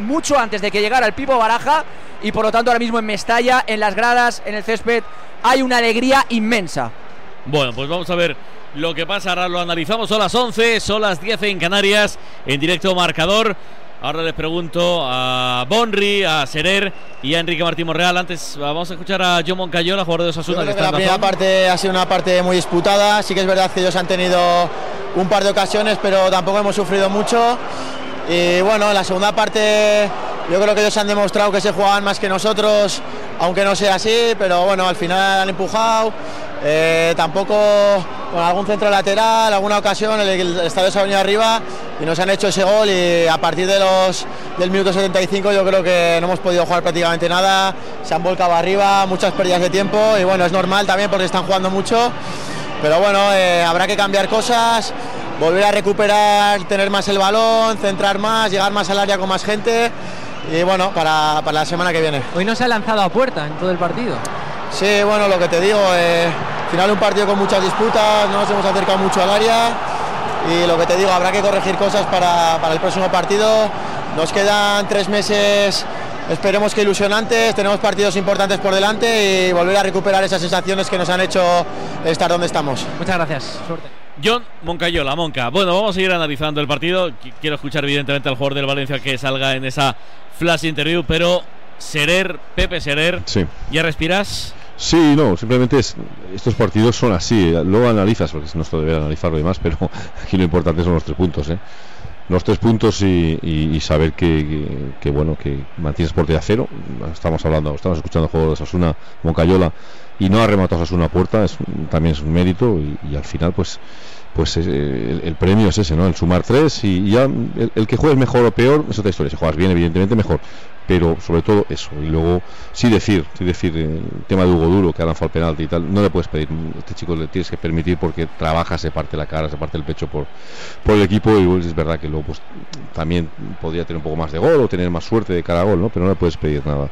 mucho antes de que llegara el Pipo Baraja y por lo tanto ahora mismo en Mestalla, en las gradas, en el césped, hay una alegría inmensa. Bueno, pues vamos a ver lo que pasa. Ahora lo analizamos. Son las 11, son las 10 en Canarias, en directo marcador. Ahora les pregunto a Bonri, a Serer y a Enrique Martín Morreal. Antes vamos a escuchar a John Moncayola, jugador de Osasuna. la primera parte ha sido una parte muy disputada. Sí que es verdad que ellos han tenido un par de ocasiones, pero tampoco hemos sufrido mucho. Y bueno, en la segunda parte yo creo que ellos han demostrado que se jugaban más que nosotros, aunque no sea así, pero bueno, al final han empujado. Eh, tampoco con algún centro lateral, alguna ocasión el, el estadio se ha venido arriba y nos han hecho ese gol y a partir de los del minuto 75 yo creo que no hemos podido jugar prácticamente nada, se han volcado arriba, muchas pérdidas de tiempo y bueno, es normal también porque están jugando mucho, pero bueno, eh, habrá que cambiar cosas, volver a recuperar, tener más el balón, centrar más, llegar más al área con más gente y bueno, para, para la semana que viene. Hoy no se ha lanzado a puerta en todo el partido. Sí, bueno, lo que te digo, eh, al final un partido con muchas disputas, no nos hemos acercado mucho al área y lo que te digo, habrá que corregir cosas para, para el próximo partido. Nos quedan tres meses, esperemos que ilusionantes, tenemos partidos importantes por delante y volver a recuperar esas sensaciones que nos han hecho estar donde estamos. Muchas gracias, suerte. John Moncayola, Monca. Bueno, vamos a seguir analizando el partido. Quiero escuchar evidentemente al jugador del Valencia que salga en esa flash interview, pero Serer, Pepe Serer, Sí. ¿ya respiras? Sí, no, simplemente es- estos partidos son así. Luego analizas, porque no esto debe analizar lo demás, pero aquí lo importante son los tres puntos, ¿eh? Los tres puntos y, y- y saber que, que- que, bueno, que mantienes porte a cero. Estamos hablando, estamos escuchando el juego de Sasuna, Moncayola, y no ha rematado a puerta, es, también es un mérito, y, al final, pues pues eh, el, premio es ese, ¿no? El sumar tres y ya el, que juegues mejor o peor es otra historia. Si juegas bien, evidentemente mejor, pero sobre todo eso. Y luego sí decir, sí decir eh, el tema de Hugo Duro que ha lanzado el penalti y tal, no le puedes pedir, este chico le tienes que permitir porque trabaja, se parte la cara, se parte el pecho por, por el equipo y pues, es verdad que luego pues también podría tener un poco más de gol o tener más suerte de cara a gol, ¿no? Pero no le puedes pedir nada.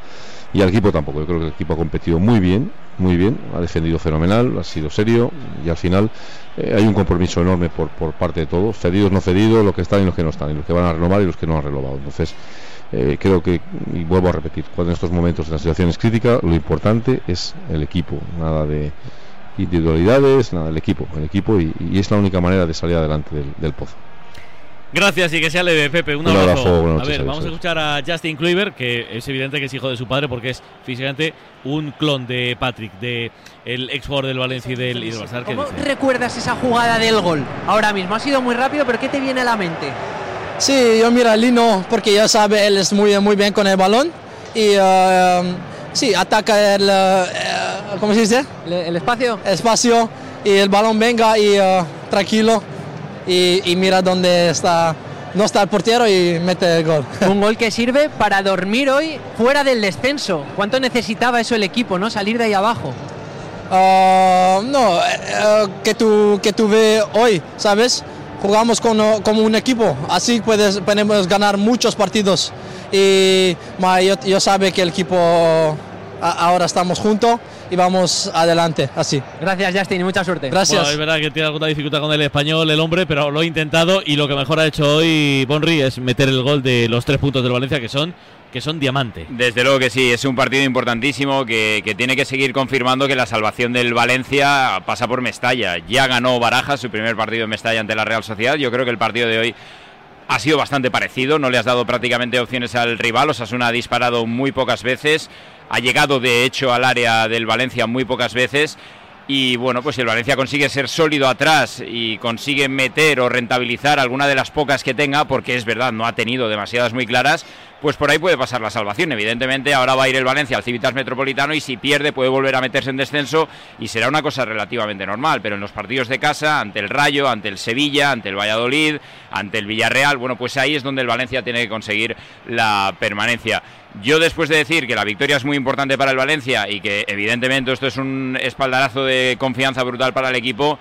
Y al equipo tampoco, yo creo que el equipo ha competido muy bien, muy bien, ha defendido fenomenal, ha sido serio y al final eh, hay un compromiso enorme por, por parte de todos, cedidos, no cedidos, los que están y los que no están, y los que van a renovar y los que no han renovado. Entonces, eh, creo que, y vuelvo a repetir, cuando en estos momentos la situación es crítica, lo importante es el equipo, nada de individualidades, nada, el equipo, el equipo y, es la única manera de salir adelante del, del pozo. Gracias y que sea leve, Pepe. Un Un abrazo. abrazo, buenas a noches, ver, vamos a escuchar a Justin Kluivert, que es evidente que es hijo de su padre porque es físicamente un clon de Patrick, de el ex jugador del Valencia y del, y del Barça. ¿Qué ¿Cómo dice? recuerdas esa jugada del gol ahora mismo? Ha sido muy rápido, pero ¿qué te viene a la mente? Sí, yo mira Lino porque ya sabe, él es muy, muy bien con el balón y eh, sí, ataca el, eh, ¿cómo se dice? ¿Le- ¿El espacio? Espacio y el balón venga y eh, tranquilo y, y mira dónde está, no está el portero y mete el gol. Un gol que sirve para dormir hoy fuera del descenso. ¿Cuánto necesitaba eso el equipo, no? Salir de ahí abajo. Ah, no, eh, que tú, que tú ves hoy, ¿sabes? Jugamos con, eh, como un equipo, así puedes, podemos ganar muchos partidos. Y ma, yo, yo sabe que el equipo a- ahora estamos juntos y vamos adelante, así. Gracias, Justin, y mucha suerte. Gracias. Bueno, es verdad que tiene alguna dificultad con el español, el hombre, pero lo ha intentado y lo que mejor ha hecho hoy Bonri es meter el gol de los tres puntos del Valencia que son que son diamante. Desde luego que sí, es un partido importantísimo que, que tiene que seguir confirmando que la salvación del Valencia pasa por Mestalla. Ya ganó Barajas su primer partido en Mestalla ante la Real Sociedad. Yo creo que el partido de hoy ha sido bastante parecido, no le has dado prácticamente opciones al rival, Osasuna ha disparado muy pocas veces, ha llegado de hecho al área del Valencia muy pocas veces y bueno, pues si el Valencia consigue ser sólido atrás y consigue meter o rentabilizar alguna de las pocas que tenga, porque es verdad, no ha tenido demasiadas muy claras, pues por ahí puede pasar la salvación. Evidentemente ahora va a ir el Valencia al Civitas Metropolitano y si pierde puede volver a meterse en descenso y será una cosa relativamente normal, pero en los partidos de casa, ante el Rayo, ante el Sevilla, ante el Valladolid, ante el Villarreal, bueno, pues ahí es donde el Valencia tiene que conseguir la permanencia. Yo después de decir que la victoria es muy importante para el Valencia y que evidentemente esto es un espaldarazo de confianza brutal para el equipo,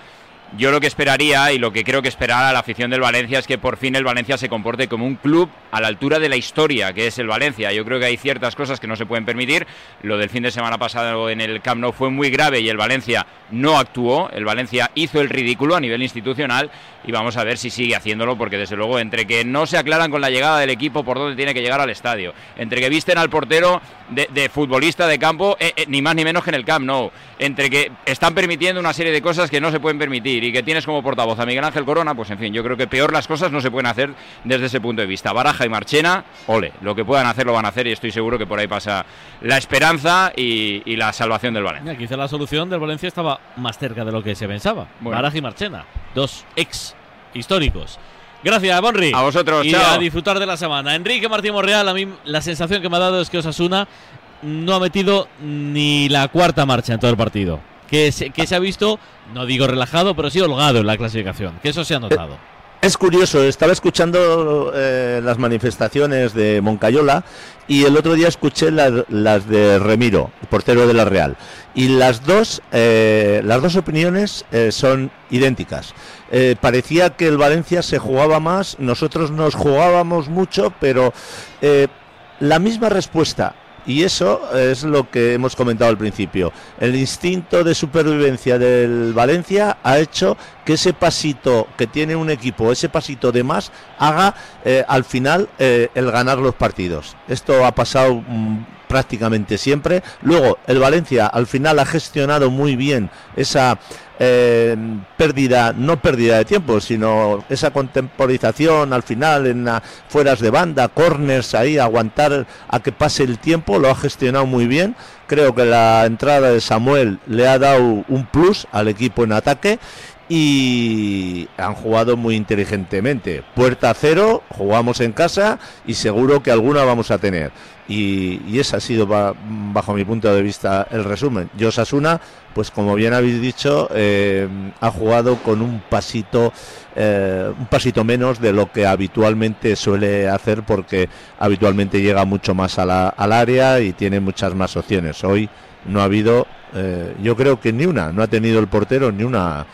Yo lo que esperaría y lo que creo que esperará la afición del Valencia es que por fin el Valencia se comporte como un club a la altura de la historia que es el Valencia. Yo creo que hay ciertas cosas que no se pueden permitir. Lo del fin de semana pasado en el Camp Nou fue muy grave y el Valencia no actuó. El Valencia hizo el ridículo a nivel institucional y vamos a ver si sigue haciéndolo porque desde luego entre que no se aclaran con la llegada del equipo por dónde tiene que llegar al estadio, entre que visten al portero de, futbolista de campo, eh, eh, ni más ni menos que en el Camp Nou, entre que están permitiendo una serie de cosas que no se pueden permitir y que tienes como portavoz a Miguel Ángel Corona, pues en fin, yo creo que peor las cosas no se pueden hacer desde ese punto de vista. Baraja y Marchena, ole, lo que puedan hacer lo van a hacer y estoy seguro que por ahí pasa la esperanza y, la salvación del Valencia. quizá la solución del Valencia estaba más cerca de lo que se pensaba. Baraja y Marchena, dos ex históricos. Gracias, Bonri. A vosotros, y a disfrutar de la semana. Enrique Martín Morreal, a mí la sensación que me ha dado es que Osasuna no ha metido ni la cuarta marcha en todo el partido. Que se, que se ha visto, no digo relajado, pero sí holgado en la clasificación. Que eso se ha notado. Es curioso, estaba escuchando eh, las manifestaciones de Moncayola y el otro día escuché las, de Remiro, portero de la Real. Y las dos, eh, las dos opiniones eh, son idénticas. parecía que el Valencia se jugaba más, nosotros nos jugábamos mucho, pero la misma respuesta y eso es lo que hemos comentado al principio. El instinto de supervivencia del Valencia ha hecho que ese pasito que tiene un equipo, ese pasito de más, haga eh, al final eh, el ganar los partidos. Esto ha pasado mm, prácticamente siempre. Luego, el Valencia al final ha gestionado muy bien esa eh, pérdida, no pérdida de tiempo, sino esa contemporización al final en la, fueras de banda, corners ahí, aguantar a que pase el tiempo, lo ha gestionado muy bien. Creo que la entrada de Samuel le ha dado un plus al equipo en ataque y han jugado muy inteligentemente. Puerta cero, jugamos en casa y seguro que alguna vamos a tener. Y, ese ha sido, bajo mi punto de vista, el resumen. Yo Sasuna, pues como bien habéis dicho, eh, ha jugado con un pasito, eh, un pasito menos de lo que habitualmente suele hacer, porque habitualmente llega mucho más a la, al área y tiene muchas más opciones. Hoy no ha habido, eh, yo creo que ni una, no ha tenido el portero ni una,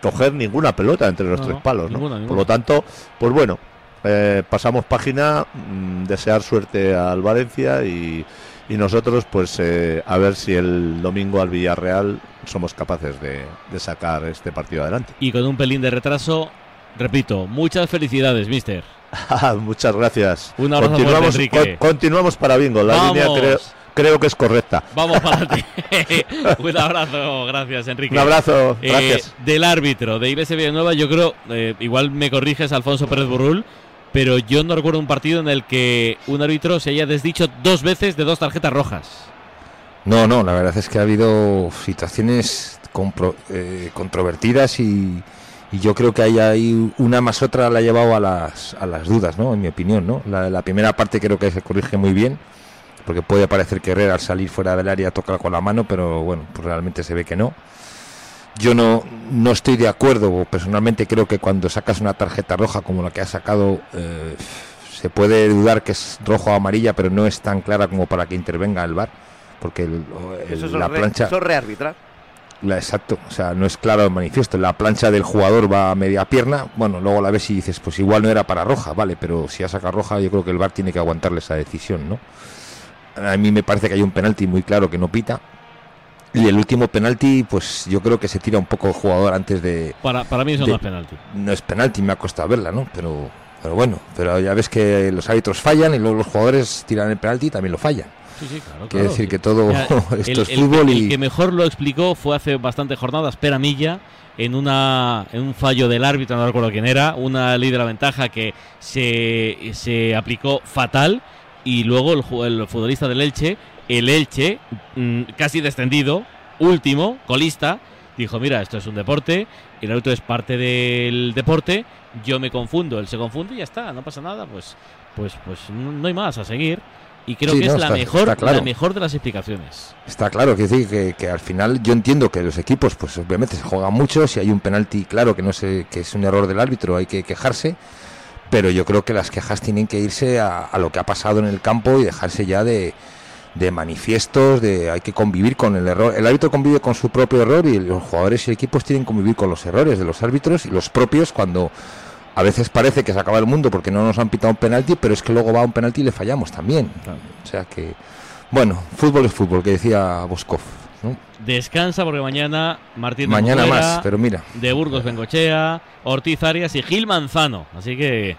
coger ninguna pelota entre los tres palos. Por lo tanto, pues bueno, eh, pasamos página, mm, desear suerte al Valencia y, nosotros pues eh, a ver si el domingo al Villarreal somos capaces de, sacar este partido adelante. Y con un pelín de retraso, repito, muchas felicidades, mister. muchas gracias. Un abrazo continuamos, continuamos para Bingo, la línea creo, creo que es correcta. Vamos para ti. Un abrazo, gracias Enrique. Un abrazo, eh, gracias. del árbitro de Iglesia Villanueva, yo creo, igual me corriges Alfonso Pérez Burrul, pero yo no recuerdo un partido en el que un árbitro se haya desdicho dos veces de dos tarjetas rojas. No, no, la verdad es que ha habido situaciones eh, controvertidas y, yo creo que hay ahí una más otra la ha llevado a las, a las dudas, ¿no? En mi opinión, ¿no? La, primera parte creo que se corrige muy bien, porque puede parecer que Herrera al salir fuera del área toca con la mano, pero bueno, pues realmente se ve que no. Yo no, no estoy de acuerdo, personalmente creo que cuando sacas una tarjeta roja como la que ha sacado, eh, se puede dudar que es rojo o amarilla, pero no es tan clara como para que intervenga el VAR, porque la plancha... Eso rearbitrar. La, exacto, o sea, no es claro el manifiesto. La plancha del jugador va a media pierna, bueno, luego la ves y dices, pues igual no era para roja, vale, pero si ha sacado roja, yo creo que el VAR tiene que aguantarle esa decisión, ¿no? A mí me parece que hay un penalti muy claro que no pita, y el último penalti, pues yo creo que se tira un poco el jugador antes de. Para, para mí eso no es penalti. No es penalti, me ha costado verla, ¿no? Pero, pero bueno, pero ya ves que los árbitros fallan y luego los jugadores tiran el penalti y también lo fallan. Sí, sí, claro. Quiere decir que todo esto es fútbol y. El que mejor lo explicó fue hace bastantes jornadas, Pera Milla, en, una, en un fallo del árbitro, no recuerdo quién era, una ley de la ventaja que se, se aplicó fatal y luego el, el futbolista del Elche el Elche, mm, casi descendido, último, colista, dijo, mira, esto es un deporte, el auto es parte del deporte, yo me confundo, él se confunde y ya está, no pasa nada, pues pues pues no hay más a seguir. Y creo que es la mejor la mejor de las explicaciones. Está claro, que decir que, al final yo entiendo que los equipos pues obviamente se juegan mucho, si hay un penalti claro que no sé que es un error del árbitro, hay que quejarse, pero yo creo que las quejas tienen que irse a lo que ha pasado en el campo y dejarse ya de de manifiestos, de hay que convivir con el error. El árbitro convive con su propio error y los jugadores y equipos tienen que convivir con los errores de los árbitros y los propios cuando a veces parece que se acaba el mundo porque no nos han pitado un penalti, pero es que luego va un penalti y le fallamos también. O sea que, bueno, fútbol es fútbol, que decía Boscov. Descansa porque mañana Martín de Mañana más, pero mira. De Burgos Bengochea, Ortiz Arias y Gil Manzano. Así que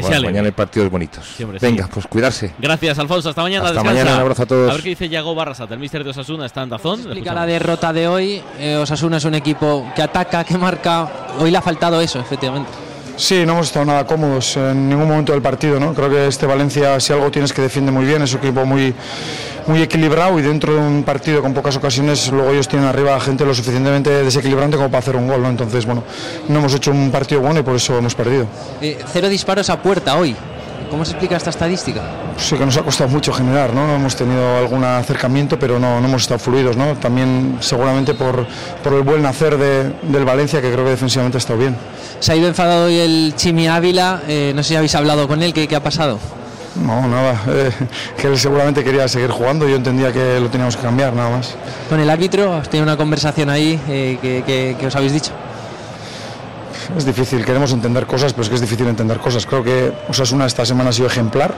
que Bueno, mañana hay partidos bonitos. Siempre sí. Venga, pues cuidarse. Gracias, Alfonso. Hasta mañana. Hasta descansa. mañana, un abrazo a todos. A ver qué dice Yago Barrasata, el mister de Osasuna, está en Dazón. Explica la derrota de hoy. Eh, Osasuna es un equipo que ataca, que marca. Hoy le ha faltado eso, efectivamente. Sí, no hemos estado nada cómodos en ningún momento del partido. ¿no? Creo que este Valencia, si algo tienes que defiende muy bien, es un equipo muy, muy equilibrado y dentro de un partido con pocas ocasiones, luego ellos tienen arriba gente lo suficientemente desequilibrante como para hacer un gol. ¿no? Entonces, bueno, no hemos hecho un partido bueno y por eso hemos perdido. Eh, cero disparos a puerta hoy. ¿Cómo se explica esta estadística? Sí que nos ha costado mucho generar, ¿no? Hemos tenido algún acercamiento, pero no, no hemos estado fluidos, ¿no? También seguramente por, por el buen nacer de- del Valencia, que creo que defensivamente ha estado bien. Se ha ido enfadado hoy el Chimi Ávila. eh, no sé si habéis hablado con él. ¿Qué, qué ha pasado? No, nada, eh, que él seguramente quería seguir jugando, yo entendía que lo teníamos que cambiar, nada más. Con el árbitro, ¿has tenido una conversación ahí eh, que, que- que os habéis dicho? Es difícil, queremos entender cosas, pero es que es difícil entender cosas. Creo que Osasuna esta semana ha sido ejemplar,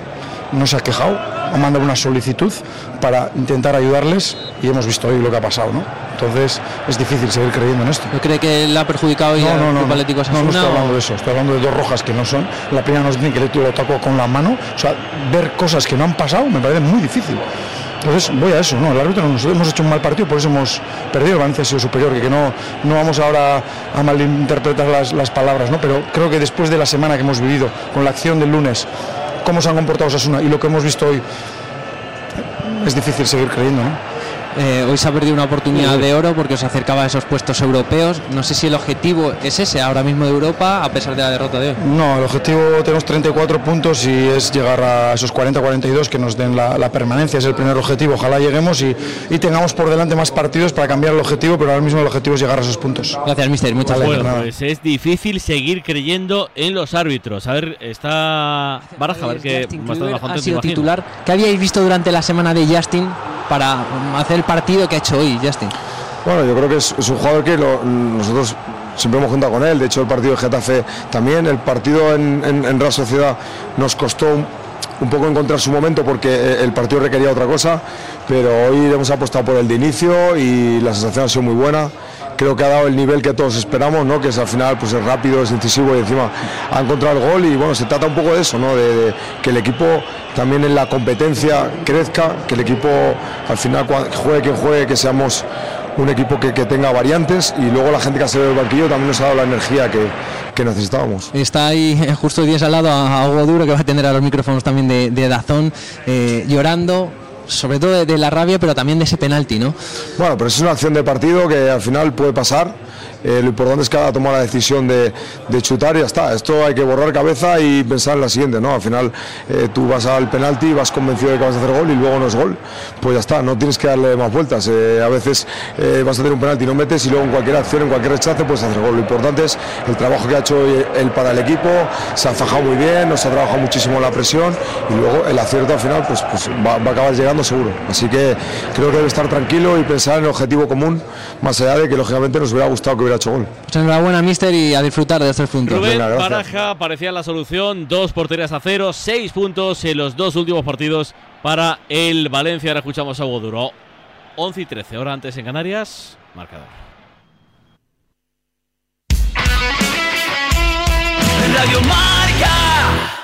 no se ha quejado, ha mandado una solicitud para intentar ayudarles y hemos visto hoy lo que ha pasado, ¿no? Entonces es difícil seguir creyendo en esto. ¿No cree que le ha perjudicado No, no, no, no, Atlético no, no Osasuna? estoy o- hablando de eso, estoy hablando de dos rojas que no son. La primera nos tiene que le lo taco con la mano, o sea, ver cosas que no han pasado me parece muy difícil. Entonces voy a eso, ¿no? El árbitro nosotros hemos hecho un mal partido, por eso hemos perdido, el Valencia ha sido superior, que no, no vamos ahora a malinterpretar las, las palabras, ¿no? Pero creo que después de la semana que hemos vivido, con la acción del lunes, cómo se han comportado Osasuna y lo que hemos visto hoy, es difícil seguir creyendo, ¿no? Eh, hoy se ha perdido una oportunidad de oro porque os acercaba a esos puestos europeos. No sé si el objetivo es ese ahora mismo de Europa, a pesar de la derrota de hoy. No, el objetivo tenemos 34 puntos y es llegar a esos 40-42 que nos den la, la permanencia, es el primer objetivo. Ojalá lleguemos y, y tengamos por delante más partidos para cambiar el objetivo, pero ahora mismo el objetivo es llegar a esos puntos. Gracias, mister. Muchas Vale, Bueno, pues es difícil seguir creyendo en los árbitros. A ver, está Baraja, a ver qué ha sido titular. ¿Qué habíais visto durante la semana de Justin para hacer el partido que ha hecho hoy, Justin? Bueno, yo creo que es, un jugador que lo- nosotros siempre hemos juntado con él. De hecho, el partido de Getafe también. El partido en, en, Real Sociedad nos costó un, un poco encontrar su momento porque eh, el partido requería otra cosa. Pero hoy hemos apostado por el de inicio y la sensación ha sido muy buena. Creo que ha dado el nivel que todos esperamos, ¿no? que es al final pues es rápido, es incisivo y encima ha encontrado el gol y bueno, se trata un poco de eso, ¿no? de, que el equipo también en la competencia crezca, que el equipo al final juegue quien juegue, que seamos un equipo que, que tenga variantes y luego la gente que ha salido del banquillo también nos ha dado la energía que, que necesitábamos. Está ahí justo tienes al lado a, Hugo Duro, que va a atender a los micrófonos también de, de Dazón, eh, llorando, sobre todo de, la rabia, pero también de ese penalti, ¿no? Bueno, pero es una acción de partido que al final puede pasar. Eh, lo importante es que haga tomar la decisión de, chutar y ya está. Esto hay que borrar cabeza y pensar en la siguiente, ¿no? Al final eh, tú vas al penalti, vas convencido de que vas a hacer gol y luego no es gol. Pues ya está, no tienes que darle más vueltas. Eh, a veces vas a hacer un penalti y no metes y luego en cualquier acción, en cualquier rechace puedes hacer gol. Lo importante es el trabajo que ha hecho él para el equipo. Se ha fajado muy bien, nos ha trabajado muchísimo la presión y luego el acierto al final pues, pues va a acabar llegando seguro. Así que creo que debe estar tranquilo y pensar en el objetivo común, más allá de que lógicamente nos hubiera gustado que hubiera hecho gol. Pues enhorabuena, mister, y a disfrutar de estos puntos. Rubén Baraja parecía la solución, dos porterías a cero, seis puntos en los dos últimos partidos para el Valencia. Ahora escuchamos a Hugo Duro. 11 y 13, ahora antes en Canarias, marcador. Radio Marca.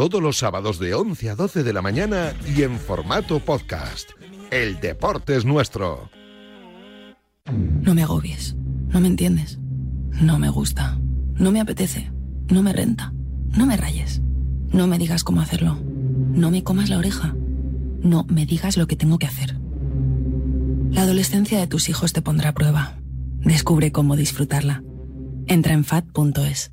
Todos los sábados de 11 a 12 de la mañana y en formato podcast. El deporte es nuestro. No me agobies. No me entiendes. No me gusta. No me apetece. No me renta. No me rayes. No me digas cómo hacerlo. No me comas la oreja. No me digas lo que tengo que hacer. La adolescencia de tus hijos te pondrá a prueba. Descubre cómo disfrutarla. Entra en fat.es.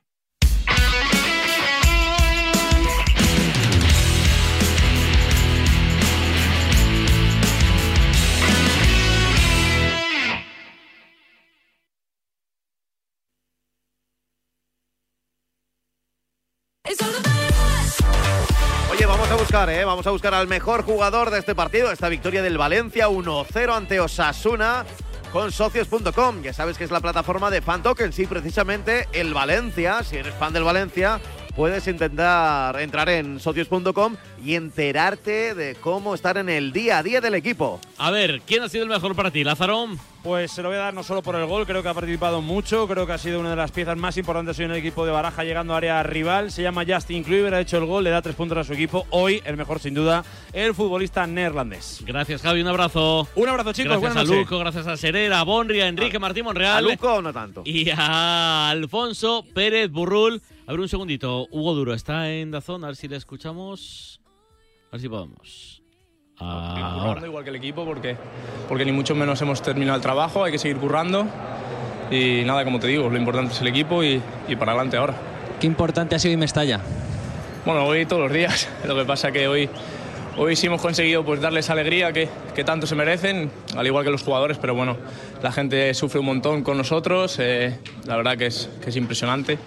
¿Eh? Vamos a buscar al mejor jugador de este partido, esta victoria del Valencia 1-0 ante Osasuna con socios.com. Ya sabes que es la plataforma de fan tokens y precisamente el Valencia, si eres fan del Valencia, puedes intentar entrar en socios.com y enterarte de cómo estar en el día a día del equipo. A ver, ¿quién ha sido el mejor para ti, Lázaro? Pues se lo voy a dar no solo por el gol, creo que ha participado mucho, creo que ha sido una de las piezas más importantes hoy en el equipo de Baraja llegando a área rival. Se llama Justin Kluivert, ha hecho el gol, le da tres puntos a su equipo. Hoy el mejor sin duda, el futbolista neerlandés. Gracias Javi, un abrazo. Un abrazo chicos, Gracias buenas a. Luco, gracias a Serera, a Bonri, a Enrique Martín Monreal. ¿A Luco no tanto? Y a Alfonso Pérez Burrul. A ver un segundito, Hugo Duro está en Dazón, a ver si le escuchamos. A ver si podemos. Ahora. igual que el equipo porque, porque ni mucho menos hemos terminado el trabajo, hay que seguir currando y nada, como te digo, lo importante es el equipo y, y para adelante ahora. Qué importante ha sido Mestalla. Bueno, hoy todos los días, lo que pasa que hoy, hoy sí hemos conseguido pues, darles alegría que, que tanto se merecen, al igual que los jugadores, pero bueno, la gente sufre un montón con nosotros, eh, la verdad que es, que es impresionante.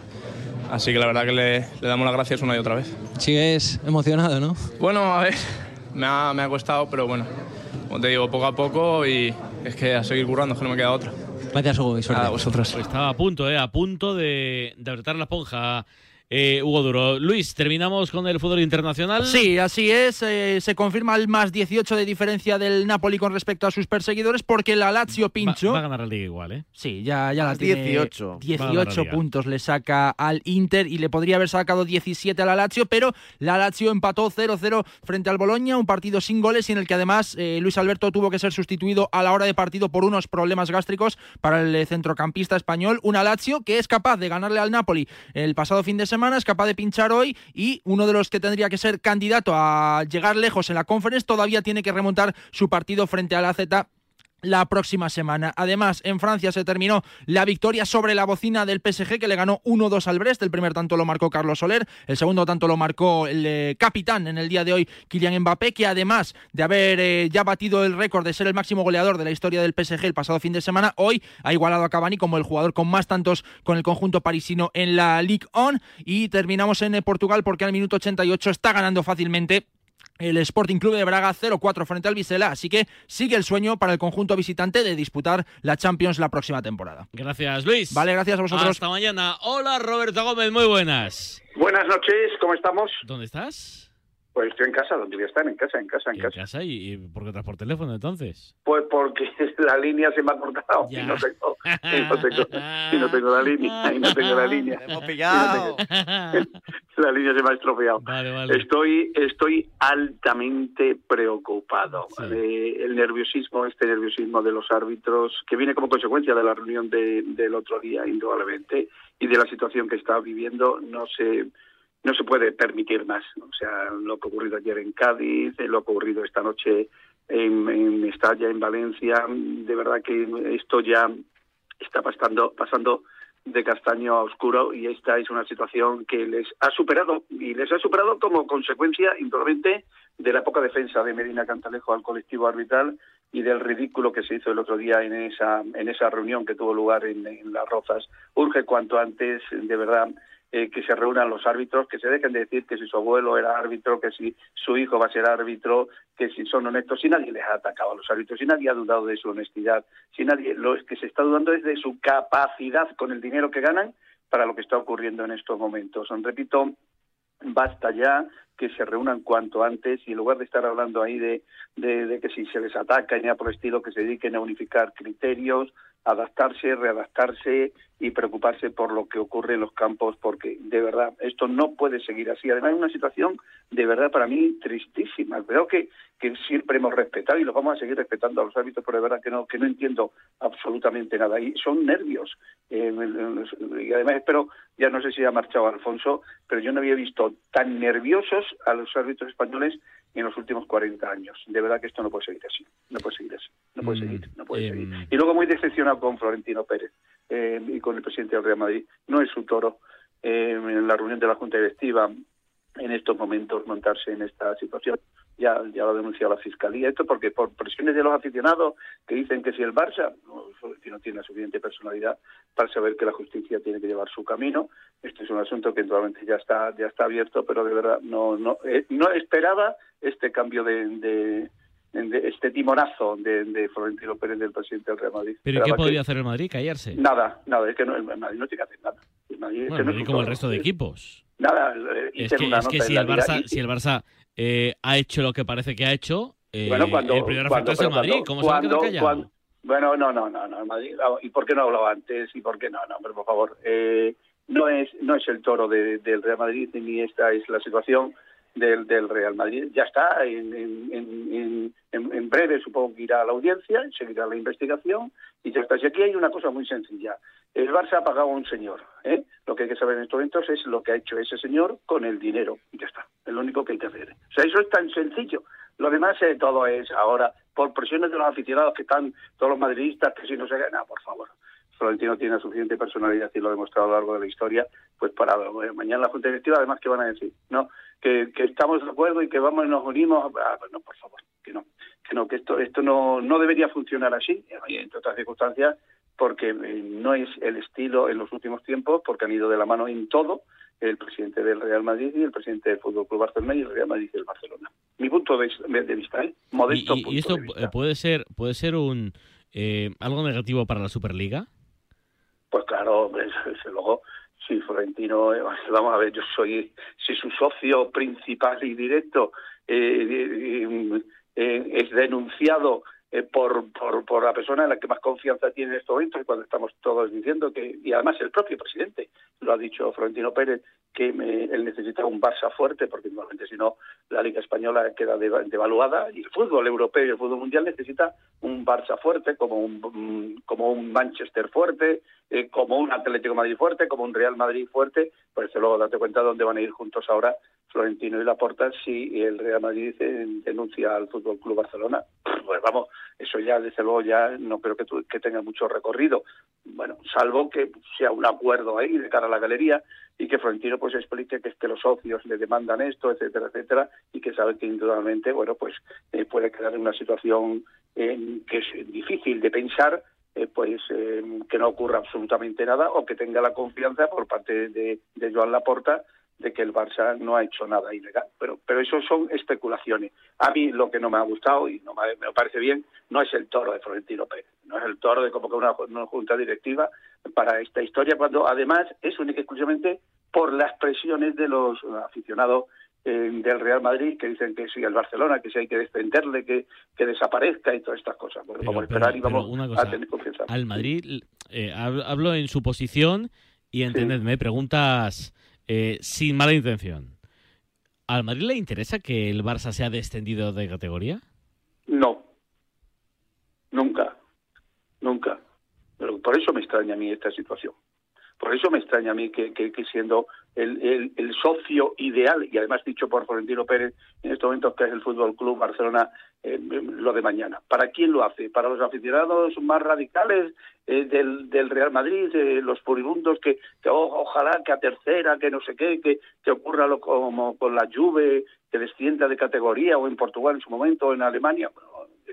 Así que la verdad que le, le damos las gracias una y otra vez. Sigues emocionado, ¿no? Bueno, a ver, me ha, me ha costado, pero bueno, como te digo, poco a poco y es que a seguir currando, es que no me queda otra. Gracias, Hugo, y suerte. A vosotros. Pues estaba a punto, ¿eh? A punto de, de apretar la esponja. Eh, Hugo Duro. Luis, terminamos con el fútbol internacional. Sí, así es. eh, se confirma el más 18 de diferencia del Napoli con respecto a sus perseguidores porque la Lazio pincho. Va, va a ganar la liga igual, ¿eh? Sí, ya, ya la Más tiene. 18. Va a ganar la 18 liga. puntos le saca al Inter y le podría haber sacado 17 a la Lazio, pero la Lazio empató 0-0 frente al Boloña, un partido sin goles y en el que además eh, Luis Alberto tuvo que ser sustituido a la hora de partido por unos problemas gástricos para el centrocampista español. Una Lazio que es capaz de ganarle al Napoli el pasado fin de semana, es capaz de pinchar hoy y uno de los que tendría que ser candidato a llegar lejos en la conference todavía tiene que remontar su partido frente a la Z la próxima semana. Además, en Francia se terminó la victoria sobre la bocina del PSG que le ganó 1-2 al Brest. El primer tanto lo marcó Carlos Soler, el segundo tanto lo marcó el eh, capitán en el día de hoy, Kylian Mbappé, que además de haber eh, ya batido el récord de ser el máximo goleador de la historia del PSG el pasado fin de semana, hoy ha igualado a Cavani como el jugador con más tantos con el conjunto parisino en la Ligue 1 y terminamos en eh, Portugal porque al minuto 88 está ganando fácilmente el Sporting Club de Braga 0-4 frente al Vizela, así que sigue el sueño para el conjunto visitante de disputar la Champions la próxima temporada. Gracias, Luis. Vale, gracias a vosotros. Hasta mañana. Hola, Roberto Gómez, muy buenas. Buenas noches, ¿cómo estamos? ¿Dónde estás? Pues estoy en casa, ¿dónde voy a estar? En casa, en casa, en En casa. casa y, y por qué estás por teléfono entonces. Pues porque la línea se me ha cortado y no tengo, y no tengo, y no tengo la línea, y no tengo la línea. Hemos pillado. La línea se me ha estropeado. Vale, vale. Estoy, estoy altamente preocupado. Eh, el nerviosismo, este nerviosismo de los árbitros, que viene como consecuencia de la reunión de- del otro día, indudablemente, y de la situación que está viviendo, no se, no se puede permitir más. O sea, lo que ha ocurrido ayer en Cádiz, eh, lo que ha ocurrido esta noche en, Mestalla, en Valencia, de verdad que esto ya está pasando, pasando de castaño a oscuro y esta es una situación que les ha superado y les ha superado como consecuencia indudablemente de la poca defensa de Medina Cantalejo al colectivo arbitral y del ridículo que se hizo el otro día en esa, en esa reunión que tuvo lugar en, en Las Rozas. Urge cuanto antes, de verdad, eh, que se reúnan los árbitros, que se dejen de decir que si su abuelo era árbitro, que si su hijo va a ser árbitro, que si son honestos, si nadie les ha atacado a los árbitros, si nadie ha dudado de su honestidad, si nadie, lo que se está dudando es de su capacidad con el dinero que ganan para lo que está ocurriendo en estos momentos. Repito, basta ya que se reúnan cuanto antes y en lugar de estar hablando ahí de, de, de que si se les ataca y nada por el estilo, que se dediquen a unificar criterios, adaptarse, readaptarse y preocuparse por lo que ocurre en los campos, porque de verdad esto no puede seguir así. Además, es una situación de verdad para mí tristísima. Creo que, que siempre hemos respetado y lo vamos a seguir respetando a los árbitros, pero de verdad que no, que no entiendo absolutamente nada. Y son nervios. Eh, y además espero, ya no sé si ha marchado Alfonso, pero yo no había visto tan nerviosos a los árbitros españoles en los últimos 40 años. De verdad que esto no puede seguir así. No puede seguir así. No puede seguir. No puede seguir. Y luego muy decepcionado con Florentino Pérez eh, y con el presidente del Real Madrid. No es su toro eh, en la reunión de la Junta Directiva en estos momentos montarse en esta situación. Ya, ya lo ha denunciado la Fiscalía. Esto porque por presiones de los aficionados que dicen que si el Barça no, Florentino tiene la suficiente personalidad para saber que la justicia tiene que llevar su camino. Este es un asunto que naturalmente ya está ya está abierto, pero de verdad no no eh, no esperaba este cambio de, de este timorazo de, de, Florentino Pérez del presidente del Real Madrid. ¿Pero qué podría hacer el Madrid? ¿Callarse? Nada, nada, es que no, el Madrid no tiene que hacer nada. El Madrid, bueno, es no como el resto de equipos. Nada, es que, es que si, el Barça, y... si el Barça eh, ha hecho lo que parece que ha hecho, eh, bueno, cuando, el primer cuando, es el Madrid. Cuando, ¿Cómo se va a quedar callado? Bueno, no, no, no, no, el Madrid, ¿y por qué no hablaba antes? ¿Y por qué no? No, hombre, por favor. Eh, no es no es el toro de, del Real Madrid ni esta es la situación del, del Real Madrid. Ya está, en, en, en, en, breve supongo que irá a la audiencia, seguirá la investigación y ya está. Y aquí hay una cosa muy sencilla. El Barça ha pagado a un señor. ¿eh? Lo que hay que saber en estos momentos es lo que ha hecho ese señor con el dinero. Y ya está. Es lo único que hay que hacer. O sea, eso es tan sencillo. Lo demás eh, todo es ahora por presiones de los aficionados que están, todos los madridistas, que si no se gana, por favor. Florentino tiene suficiente personalidad y lo ha demostrado a lo largo de la historia, pues para bueno, mañana la Junta Directiva, además, ¿qué van a decir? No, que, que estamos de acuerdo y que vamos y nos unimos. Ah, no, por favor, que no, que no, que esto, esto no, no debería funcionar así, entre otras circunstancias, porque no es el estilo en los últimos tiempos, porque han ido de la mano en todo el presidente del Real Madrid y el presidente del Fútbol Club Barcelona y el Real Madrid y el Barcelona. Mi punto de, de vista, ¿eh? modesto ¿Y, y, punto y esto de vista. puede ser puede ser un eh, algo negativo para la Superliga? Pues claro, desde luego, si Florentino, vamos a ver, yo soy, si su socio principal y directo eh, eh, es denunciado eh, por, por, por la persona en la que más confianza tiene en estos momentos, y cuando estamos todos diciendo que, y además el propio presidente lo ha dicho Florentino Pérez, que él necesita un Barça fuerte, porque normalmente si no la Liga Española queda devaluada, y el fútbol europeo y el fútbol mundial necesita un Barça fuerte, como un, como un Manchester fuerte, eh, como un Atlético Madrid fuerte, como un Real Madrid fuerte, pues desde luego date cuenta dónde van a ir juntos ahora Florentino y Laporta si el Real Madrid denuncia al Fútbol Club Barcelona. Pues vamos, eso ya desde luego ya no creo que, tu, que tenga mucho recorrido. Bueno, salvo que sea un acuerdo ahí de cara a la galería y que Florentino pues explique que es que los socios le demandan esto, etcétera, etcétera, y que sabe que indudablemente, bueno, pues eh, puede quedar en una situación eh, que es difícil de pensar, eh, pues eh, que no ocurra absolutamente nada o que tenga la confianza por parte de Joan Laporta de que el Barça no ha hecho nada ilegal. Pero, pero eso son especulaciones. A mí lo que no me ha gustado y no me, me parece bien no es el toro de Florentino Pérez, no es el toro de convocar una, una junta directiva para esta historia, cuando además es única y exclusivamente por las presiones de los aficionados eh, del Real Madrid que dicen que sí al Barcelona, que sí hay que defenderle, que, que desaparezca y todas estas cosas. Bueno, Pero, vamos a esperar y vamos una cosa, a tener confianza. Al Madrid, eh, hab- hablo en su posición y entendedme, preguntas eh, sin mala intención. ¿Al Madrid le interesa que el Barça sea descendido de categoría? No, nunca, nunca. Pero por eso me extraña a mí esta situación. Por eso me extraña a mí que, siendo el, el, el, socio ideal, y además dicho por Florentino Pérez en estos momentos que es el Fútbol Club Barcelona, eh, lo de mañana. ¿Para quién lo hace? ¿Para los aficionados más radicales eh, del, del, Real Madrid, eh, los furibundos que, oh, ojalá que a tercera, que no sé qué, que, que ocurra lo como con la Juve, que descienda de categoría, o en Portugal en su momento, o en Alemania?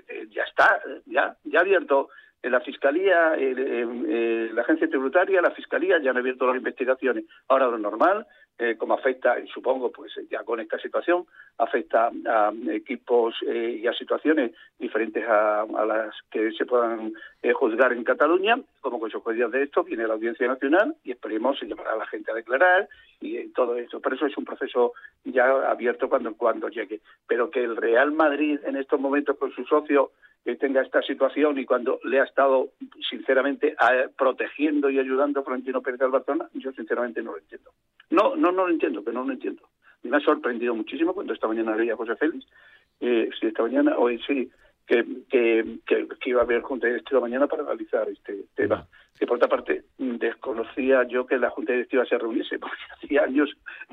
Eh, ya está, ya, ya abierto la Fiscalía, eh, eh, la Agencia Tributaria, la Fiscalía ya han abierto las investigaciones. Ahora lo normal, eh, como afecta, supongo, pues ya con esta situación, afecta a equipos eh, y a situaciones diferentes a, las que se puedan eh, juzgar en Cataluña. Como consecuencia de esto viene la Audiencia Nacional y esperemos se llamará a la gente a declarar y todo esto. Pero eso es un proceso ya abierto cuando, cuando llegue. Pero que el Real Madrid en estos momentos con su socio que tenga esta situación y cuando le ha estado sinceramente protegiendo y ayudando a Florentino Pérez de Barcelona, yo sinceramente no lo entiendo. No, no, no lo entiendo, pero no lo entiendo. Me ha sorprendido muchísimo cuando esta mañana leía a José Félix, eh, sí, esta mañana, hoy sí, que, que, que, que, iba a haber junta directiva mañana para analizar este tema. Que por otra parte, desconocía yo que la junta directiva se reuniese, porque hacía años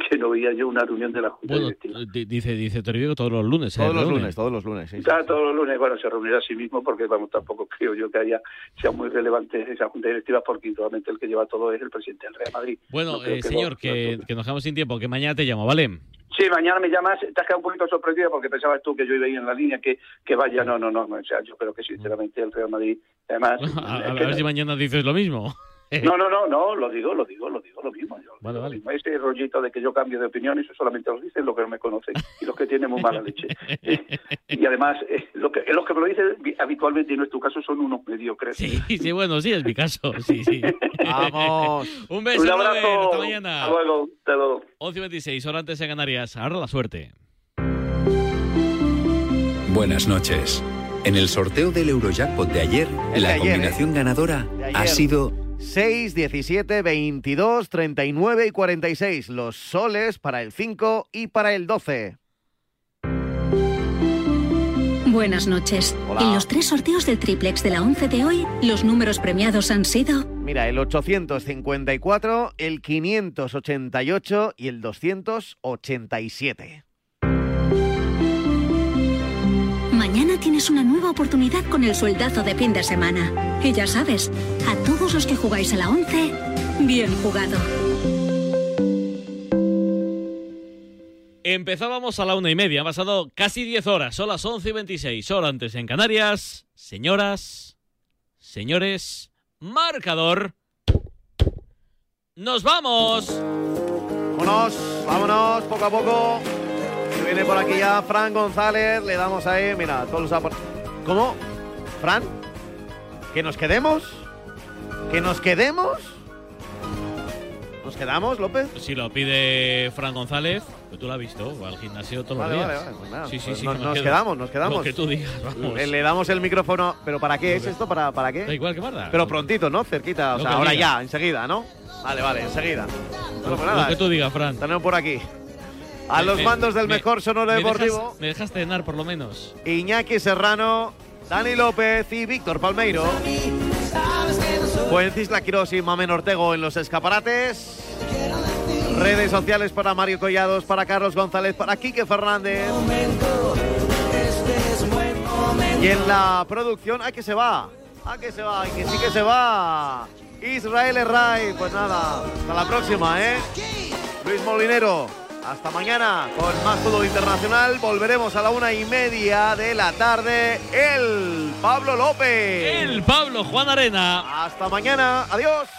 que no veía yo una reunión de la junta bueno, directiva. Dice, dice Toribio todos los lunes. Todos los lunes, todos los lunes. Sí, ah, todos los lunes, bueno, se reunirá a sí mismo porque vamos, tampoco creo yo que haya sea muy relevante esa junta directiva porque indudablemente el que lleva todo es el presidente del Real Madrid. Bueno, no eh, que señor, lo, que, que, nos quedamos sin tiempo, que mañana te llamo, ¿vale? Sí, mañana me llamas, te has quedado un poquito sorprendido porque pensabas tú que yo iba ahí en la línea, que, que vaya, no, no, no, o sea, yo creo que sinceramente el Real Madrid, además... a, a, a ver si mañana dices lo mismo. No, no, no, no, lo digo, lo digo, lo digo, lo mismo. Yo, vale, vale. Este rollito de que yo cambio de opinión, eso solamente lo dicen los que no me conocen y los que tienen muy mala leche. y además, eh, lo que, los que me lo dicen habitualmente, y no es tu caso, son unos mediocres. Sí, sí, bueno, sí, es mi caso. Sí, sí. Vamos. Un beso, Un abrazo. Robert, hasta mañana. Hasta luego, hasta luego. 11 y 26, hora antes en Canarias. Ahora la suerte. Buenas noches. En el sorteo del Eurojackpot de ayer, El la de ayer, combinación ¿eh? ganadora De ayer. ha sido 6, 17, 22, 39 y 46. Los soles para el 5 y para el 12. Buenas noches. Hola. En los tres sorteos del triplex de la 11 de hoy, los números premiados han sido Mira, el 854, el 588 y el 287. Mañana tienes una nueva oportunidad con el sueldazo de fin de semana. Y ya sabes, a todos los que jugáis a la 11, bien jugado. Empezábamos a la una y media, han pasado casi 10 horas, son las 11 y 26, hora antes en Canarias. Señoras, señores, marcador. ¡Nos vamos! Vámonos, vámonos, poco a poco. Que viene por aquí ya Fran González. Le damos ahí, mira, todos los apor- ¿Cómo? ¿Fran? ¿Que nos quedemos? ¿Que nos quedemos? ¿Nos quedamos, López? Si lo pide Fran González, pues tú lo has visto, va al gimnasio todos Vale, los vale, días. vale, pues nada, sí, sí, pues sí. nos- me nos quedamos, nos quedamos. Lo que tú digas, vamos. Le, le damos el micrófono. ¿Pero para qué es esto? ¿Para, para qué? Da igual que marda. Pero prontito, ¿no? Cerquita. O Lo sea, que ahora diga. ya, enseguida, ¿no? Vale, vale, enseguida. Bueno, pues Lo nada, que tú digas, Fran. tenemos por aquí. A los Me- mandos del me- mejor sonoro me deportivo, dejas- me dejaste cenar por lo menos. Iñaki Serrano, Dani López y Víctor Palmeiro. Fuencisla Quirós y Mamen Ortego en los escaparates. Redes sociales para Mario Collados, para Carlos González, para Quique Fernández. Y en la producción, ¿a qué se va? ¿A qué se va? Y que sí que se va. Israel Herray. Pues nada, hasta la próxima, ¿eh? Luis Molinero, hasta mañana con más fútbol internacional. Volveremos a la una y media de la tarde. El Pablo López. El Pablo Juan Arena. Hasta mañana. Adiós.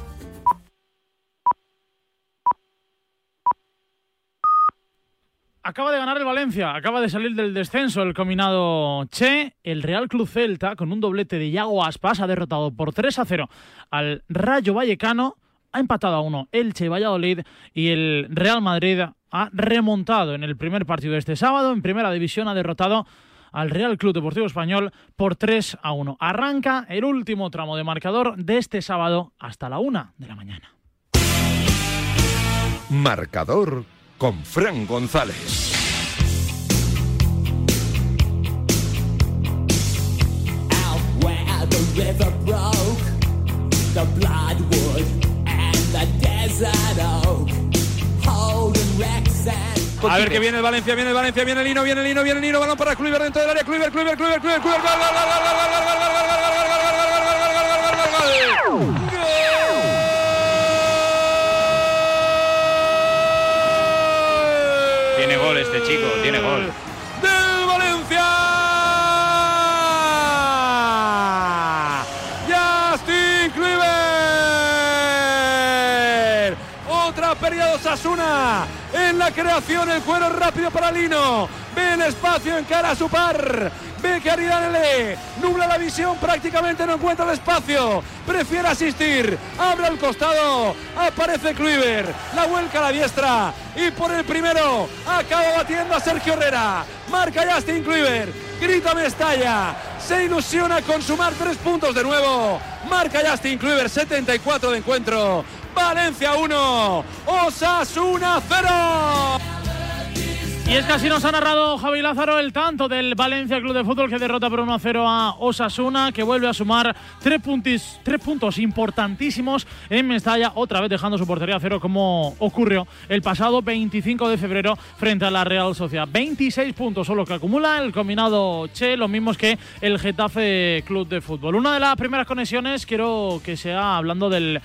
Acaba de ganar el Valencia, acaba de salir del descenso el combinado Che. El Real Club Celta, con un doblete de Iago Aspas, ha derrotado por 3 a 0 al Rayo Vallecano. Ha empatado a uno el Che Valladolid y el Real Madrid ha remontado en el primer partido de este sábado. En primera división ha derrotado al Real Club Deportivo Español por 3 a 1. Arranca el último tramo de marcador de este sábado hasta la 1 de la mañana. Marcador con Fran González. A ver que viene el Valencia, viene el Valencia, viene el Lino, viene el Lino, viene el Lino, balón para Kluivert dentro del área, Kluivert, Kluivert, Kluivert, Kluivert, Kluivert, gol, gol, gol, gol, gol, gol, gol, gol, gol, gol, gol, gol, gol, gol, gol, chico, tiene gol. del Valencia. Justin Kluivert. Otra pérdida de Osasuna la creación. El cuero rápido para Lino. Ve el espacio, encara a su par. Ve que Aridanele nubla la visión, prácticamente no encuentra el espacio. Prefiere asistir. Abre al costado. Aparece Kluivert. La vuelca a la diestra. Y por el primero acaba batiendo a Sergio Herrera. Marca Justin Kluivert. Grita Mestalla. Se ilusiona con sumar tres puntos de nuevo. Marca Justin Kluivert. 74 de encuentro. Valencia 1. Osasuna 0. Y es que así nos ha narrado Javi Lázaro el tanto del Valencia Club de Fútbol que derrota por 1 a 0 a Osasuna, que vuelve a sumar tres, puntis, tres puntos importantísimos en Mestalla, otra vez dejando su portería a cero como ocurrió el pasado 25 de febrero frente a la Real Sociedad. 26 puntos solo que acumula el combinado Che, los mismos que el Getafe Club de Fútbol. Una de las primeras conexiones quiero que sea hablando del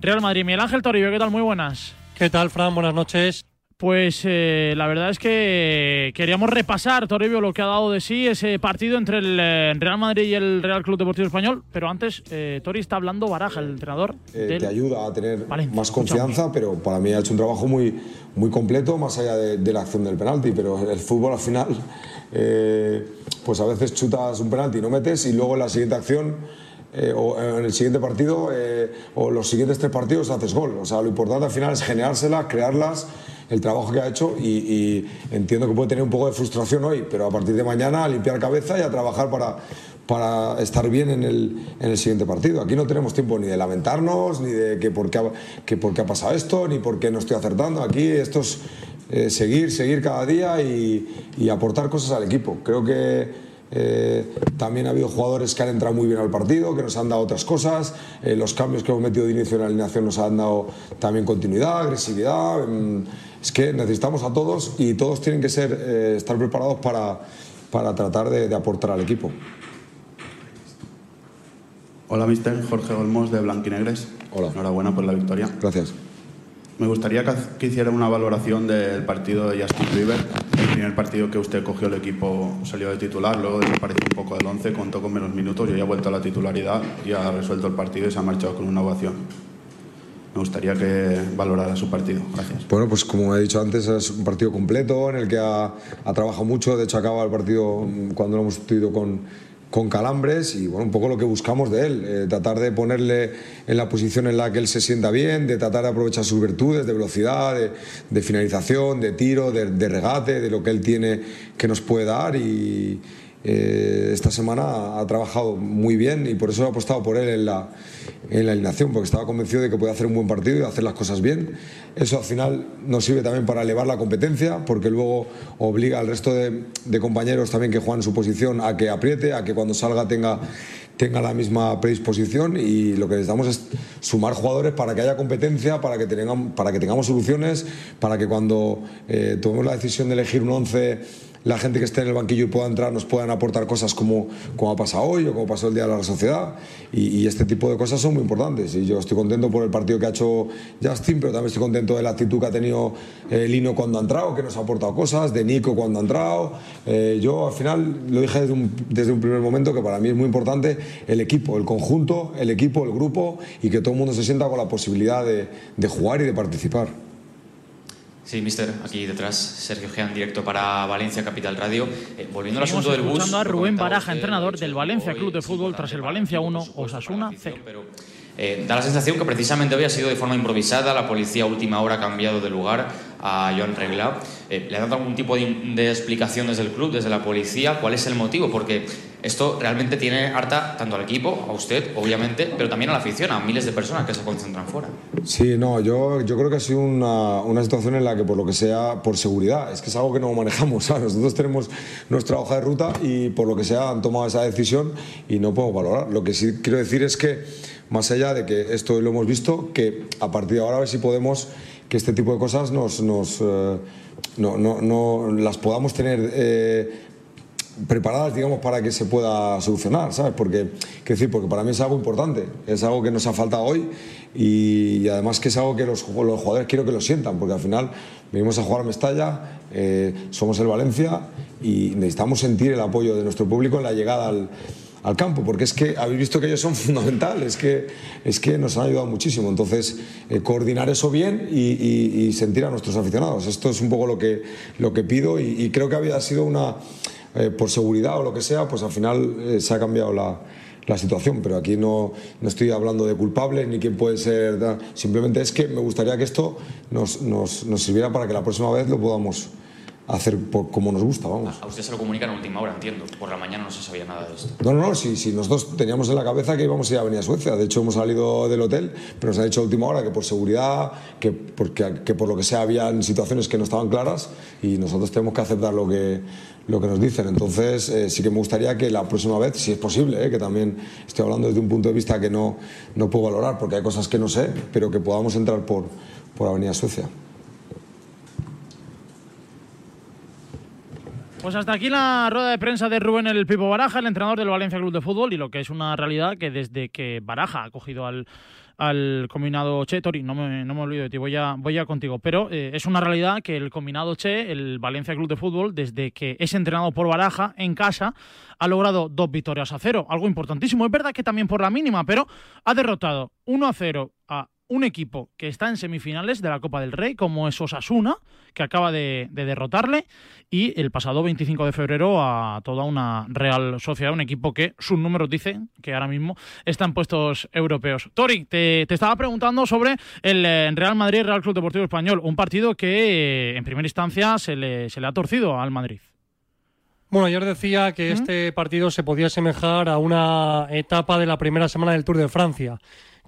Real Madrid. Miguel Ángel Toribio, ¿qué tal? Muy buenas. ¿Qué tal, Fran? Buenas noches. Pues eh, la verdad es que queríamos repasar, Toribio, lo que ha dado de sí ese partido entre el eh, Real Madrid y el Real Club Deportivo Español. Pero antes, eh, Tori está hablando Baraja, el entrenador. Eh, del te ayuda a tener Valencia. más confianza, pero para mí ha hecho un trabajo muy, muy completo, más allá de, de la acción del penalti. Pero el fútbol al final, eh, pues a veces chutas un penalti y no metes, y luego en la siguiente acción. Eh, o en el siguiente partido eh, o los siguientes tres partidos haces gol. O sea, lo importante al final es generárselas, crearlas, el trabajo que ha hecho y, y entiendo que puede tener un poco de frustración hoy, pero a partir de mañana a limpiar cabeza y a trabajar para, para estar bien en el, en el siguiente partido. Aquí no tenemos tiempo ni de lamentarnos, ni de que por qué ha, que por qué ha pasado esto, ni por qué no estoy acertando. Aquí esto es eh, seguir, seguir cada día y, y aportar cosas al equipo. Creo que eh, también ha habido jugadores que han entrado muy bien al partido, que nos han dado otras cosas. Eh, los cambios que hemos metido de inicio en la alineación nos han dado también continuidad, agresividad. Mm, es que necesitamos a todos y todos tienen que ser, eh, estar preparados para, para tratar de, de aportar al equipo. Hola, mister. Jorge Olmos de Blanquinegres. Hola. Enhorabuena por la victoria. Gracias. Me gustaría que, hiciera una valoración del partido de Justin Kluivert. El primer partido que usted cogió el equipo salió de titular, luego desapareció un poco del 11, contó con menos minutos, yo ya he vuelto a la titularidad y ha resuelto el partido y se ha marchado con una ovación. Me gustaría que valorara su partido. Gracias. Bueno, pues como he dicho antes, es un partido completo en el que ha, ha trabajado mucho. De hecho, acaba el partido mm, cuando lo hemos sustituido con, con calambres y bueno, un poco lo que buscamos de él, eh, tratar de ponerle en la posición en la que él se sienta bien, de tratar de aprovechar sus virtudes de velocidad, de, finalización, de tiro, de, de regate, de lo que él tiene que nos puede dar y eh, esta semana ha trabajado muy bien y por eso he apostado por él en la, en la alineación, porque estaba convencido de que puede hacer un buen partido y hacer las cosas bien. Eso al final nos sirve también para elevar la competencia, porque luego obliga al resto de, compañeros también que juegan su posición a que apriete, a que cuando salga tenga, tenga la misma predisposición y lo que necesitamos es sumar jugadores para que haya competencia, para que tengamos, para que tengamos soluciones, para que cuando eh, tomemos la decisión de elegir un 11 la gente que esté en el banquillo y pueda entrar nos puedan aportar cosas como, como ha pasado hoy o como pasó el día de la sociedad. Y, este tipo de cosas son muy importantes. Y yo estoy contento por el partido que ha hecho Justin pero también estoy contento de la actitud que ha tenido eh, Lino cuando ha entrado que nos ha aportado cosas de Nico cuando ha entrado. Eh, yo al final lo dije desde un, primer momento que para mí es muy importante el equipo, el conjunto, el equipo, el grupo y que todo el mundo se sienta con la posibilidad de jugar y de participar. Sí, mister, aquí detrás, Sergio Gean, directo para Valencia Capital Radio. Eh, volviendo al Seguimos asunto del bus. escuchando a Rubén Baraja, entrenador del Valencia Club de Fútbol, tras el Valencia 1, Osasuna 0. eh, da la sensación que precisamente hoy ha sido de forma improvisada. La policía a última hora ha cambiado de lugar a Joan Regla. Eh, ¿Le ha dado algún tipo de, de explicación desde el club, desde la policía? ¿Cuál es el motivo? Porque esto realmente tiene harta tanto al equipo, a usted, obviamente, pero también a la afición, a miles de personas que se concentran fuera. Sí, no, yo, yo creo que ha sido una, una situación en la que por lo que sea, por seguridad, es que es algo que no manejamos. Nosotros tenemos nuestra hoja de ruta y por lo que sea han tomado esa decisión y no podemos valorar. Lo que sí quiero decir es que, más allá de que esto lo hemos visto, que a partir de ahora a ver si podemos que este tipo de cosas nos, nos, eh, no, no, no las podamos tener eh, preparadas, digamos, para que se pueda solucionar, ¿sabes? Porque, decir, porque para mí es algo importante, es algo que nos ha faltado hoy y, y además que es algo que los, los jugadores quiero que lo sientan, porque al final venimos a jugar a Mestalla, eh, somos el Valencia y necesitamos sentir el apoyo de nuestro público en la llegada al, al campo, porque es que habéis visto que ellos son fundamentales, es que, es que nos han ayudado muchísimo. Entonces, eh, coordinar eso bien y, y- y sentir a nuestros aficionados. Esto es un poco lo que, lo que pido y, y creo que había sido una, eh, por seguridad o lo que sea, pues al final eh, se ha cambiado la, la situación, pero aquí no, no estoy hablando de culpables ni quién puede ser, simplemente es que me gustaría que esto nos, nos, nos sirviera para que la próxima vez lo podamos hacer por- como nos gusta, vamos. A usted se lo comunican a última hora, entiendo. Por la mañana no se sabía nada de esto. No, no, no, si, si nosotros teníamos en la cabeza que íbamos a ir a venir a Suecia, de hecho hemos salido del hotel, pero nos han dicho a última hora que por seguridad, que, porque, que por lo que sea habían situaciones que no estaban claras y nosotros tenemos que aceptar lo que, lo que nos dicen. Entonces eh, sí que me gustaría que la próxima vez, si es posible, eh, que también estoy hablando desde un punto de vista que no, no puedo valorar porque hay cosas que no sé, pero que podamos entrar por, por Avenida Suecia. Pues hasta aquí la rueda de prensa de Rubén el Pipo Baraja, el entrenador del Valencia Club de Fútbol, y lo que es una realidad que desde que Baraja ha cogido al, al combinado Che, Tori, no me, no me olvido de ti, voy a, voy a contigo, pero eh, es una realidad que el combinado Che, el Valencia Club de Fútbol, desde que es entrenado por Baraja en casa, ha logrado dos victorias a cero, algo importantísimo. Es verdad que también por la mínima, pero ha derrotado 1 a 0 a un equipo que está en semifinales de la Copa del Rey, como es Osasuna, que acaba de, de derrotarle, y el pasado 25 de febrero a toda una Real Sociedad, un equipo que sus números dicen que ahora mismo está en puestos europeos. Tori, te, te estaba preguntando sobre el eh, Real Madrid Real Club Deportivo Español, un partido que eh, en primera instancia se le, se le ha torcido al Madrid. Bueno, ayer decía que este partido se podía asemejar a una etapa de la primera semana del Tour de Francia,